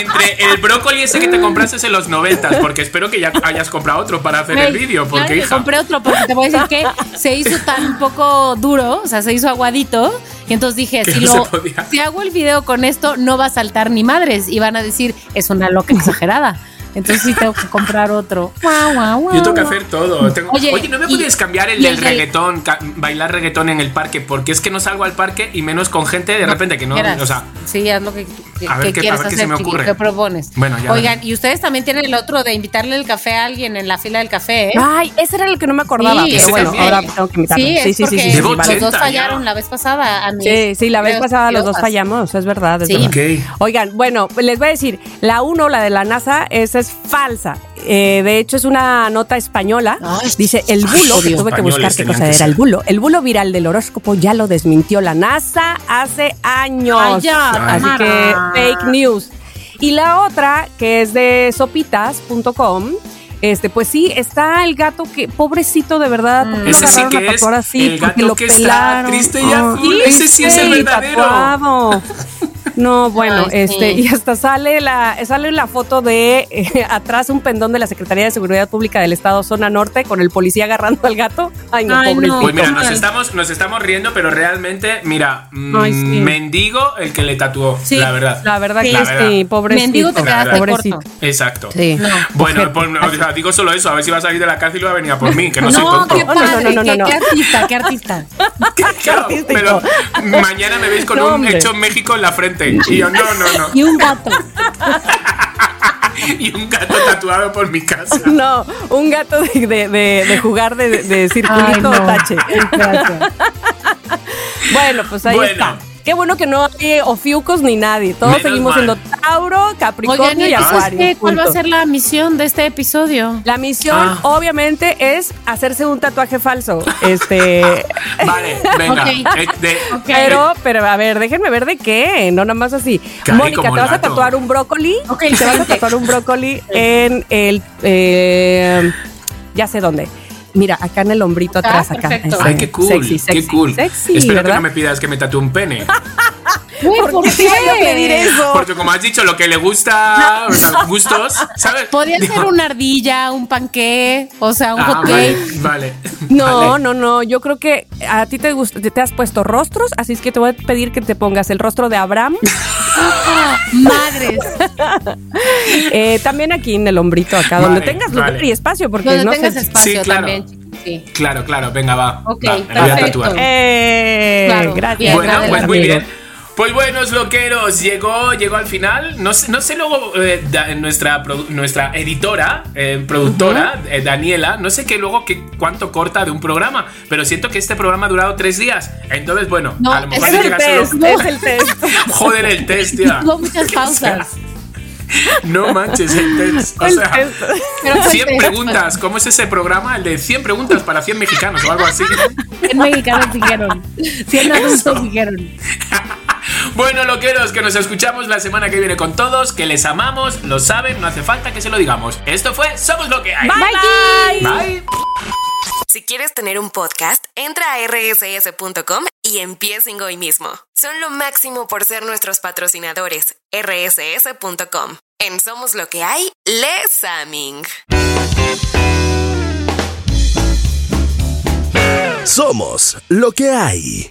B: entre el brócoli ese que te compraste en los noventas, porque espero que ya hayas comprado otro para hacer el vídeo,
C: claro
B: porque
C: que compré otro porque te voy a decir que se hizo tan poco duro, o sea, se hizo aguadito. Y entonces dije, si,
B: no
C: lo, si hago el video con esto, no va a saltar ni madres. Y van a decir, es una loca exagerada. Entonces sí tengo que comprar otro. Guau, guau, guau,
B: Yo tengo que hacer todo. Tengo- Oye,
C: Oye,
B: ¿no me puedes cambiar el del
C: el del-
B: reggaetón, bailar reggaetón en el parque? Porque es que no salgo al parque y menos con gente de repente que no.
C: Quieras.
B: O sea,
C: sí, haz lo que, que-
B: A ver
C: que
B: qué- a
C: quieres
B: ver qué se me ocurre.
C: ¿Qué propones?
B: Bueno, ya
C: Oigan, y ustedes también tienen el otro de invitarle el café a alguien en la fila del café, ¿eh?
A: Ay, ese era el que no me acordaba.
C: Sí,
A: bueno,
B: también.
A: ahora tengo que invitarlo.
C: Sí,
A: Sí,
C: es
A: sí, sí, sí, vale.
C: los dos
B: 80
C: fallaron
B: ya.
C: la vez pasada. A mis
A: Sí, sí, la vez pasada los dos fallamos, es verdad. Es
C: Sí.
A: verdad. Oigan, bueno, les voy a decir, la uno, la de la NASA, esa es falsa. Eh, de hecho, es una nota española.
C: Ay,
A: Dice, el bulo, que tuve que buscar qué cosa era el bulo. El bulo viral del horóscopo ya lo desmintió la NASA hace años.
C: Ay, ya,
A: Así que fake news. Y la otra, que es de sopitas.com, este, pues sí, está el gato que, pobrecito de verdad, ¿por qué lo
B: Ese sí
A: agarraron
B: que
A: a tatuar así?
B: el
A: Porque
B: gato
A: lo
B: que está
A: pelaron.
B: triste y azul.
A: Ay,
B: Ese sí es el verdadero.
A: tatuado. No, bueno,
C: Ay, sí.
A: este, y hasta sale la, sale la foto de eh, atrás un pendón de la Secretaría de Seguridad Pública del Estado Zona Norte con el policía agarrando al gato. Ay, no,
C: Ay, no.
A: pobrecito.
B: Pues mira, nos estamos, nos estamos riendo, pero realmente, mira, mm,
A: Ay, sí.
B: mendigo el que le tatuó,
C: Sí,
B: la verdad.
A: La verdad
C: Sí.
A: que sí, pobrecito.
C: Mendigo te
B: quedaste
A: pobrecito.
C: corto.
B: Exacto.
A: Sí.
B: Bueno, pues, o sea, digo solo eso, a ver si va a salir de la cárcel y va a venir a por mí, que no, soy
C: No,
B: tonto.
C: qué
A: No, no,
C: padre,
A: no, no,
C: qué,
A: no, no.
C: qué artista, qué artista.
B: Claro, pero mañana me veis con
A: No,
B: un
A: hombre.
B: hecho en México en la frente. Y yo, no, no, no.
C: Y un gato.
B: Y un gato tatuado por mi casa.
A: No, un gato de, de- de- de jugar de, de circulito
C: Ay, no.
A: o tache. Bueno, pues ahí
B: Bueno.
A: está. Qué bueno que no hay ofiucos ni nadie. Todos
B: Menos
A: seguimos
B: mal.
A: siendo Tauro, Capricornio
C: Oigan,
A: y
C: ¿y entonces
A: Acuario.
C: qué? ¿Cuál va a ser la misión de este episodio?
A: La misión,
B: Ah.
A: obviamente, es hacerse un tatuaje falso. Este.
B: Vale, venga. Eh,
A: Pero, pero, a ver, déjenme ver de qué, no nada más así. Mónica, te vas a tatuar un brócoli.
C: Ok,
A: te vas a tatuar un brócoli en el. eh, ya sé dónde. Mira, acá en el hombrito
C: Ah,
A: atrás, acá.
C: perfecto.
B: Ay, qué cool,
A: Sexy, sexy,
B: qué cool.
A: Sexy,
B: Espero
A: ¿verdad?
B: que no me pidas que me tatúe un pene.
C: Güey, ¿por
A: ¿Por qué te voy a pedir eso?
B: Porque como has dicho, lo que le gusta, o sea, gustos, ¿sabes?
C: Podría
B: Digo,
C: ser una ardilla, un panqué, o sea, un
B: ah,
C: hot
B: vale,
C: cake.
B: vale.
A: No,
B: vale.
A: no, no. Yo creo que a ti te gusta, te has puesto rostros, así es que te voy a pedir que te pongas el rostro de Abraham.
C: Madres.
A: eh, también aquí en el hombrito, acá, donde tengas lugar
B: vale.
A: y espacio, porque
C: Donde
A: no
C: tengas
A: sé.
C: espacio
B: Sí, claro.
C: también, sí.
B: Claro, claro, venga, va.
C: Ok,
B: va, me voy a tatuar.
A: Eh,
C: Claro,
A: gracias.
B: Bueno, pues muy bien. Pues buenos loqueros, llegó, llegó al final. No sé, no sé luego eh, da- nuestra, nuestra editora, eh, productora, eh, Daniela, no sé qué luego qué, cuánto corta de un programa, pero siento que este programa ha durado tres días. Entonces, bueno,
C: No,
B: a lo mejor
C: es
A: el test, es el test.
B: Joder, el test, tía.
C: Tuvo muchas pausas.
B: No manches, el test. O sea,
A: test.
C: Pero fue
B: 100
C: test,
B: preguntas. ¿Cómo es ese programa? El de 100 preguntas para 100 mexicanos o algo así.
C: pues, 100 mexicanos dijeron. 100 adultos dijeron.
B: Bueno, loqueros, que nos escuchamos la semana que viene con todos, que les amamos, lo saben, no hace falta que se lo digamos. Esto fue Somos lo que hay.
A: Bye, bye.
B: Bye.
G: Si quieres tener un podcast, entra a rss.com y empiecen hoy mismo. Son lo máximo por ser nuestros patrocinadores. rss.com. En Somos lo que hay, Les Aming.
D: Somos lo que hay.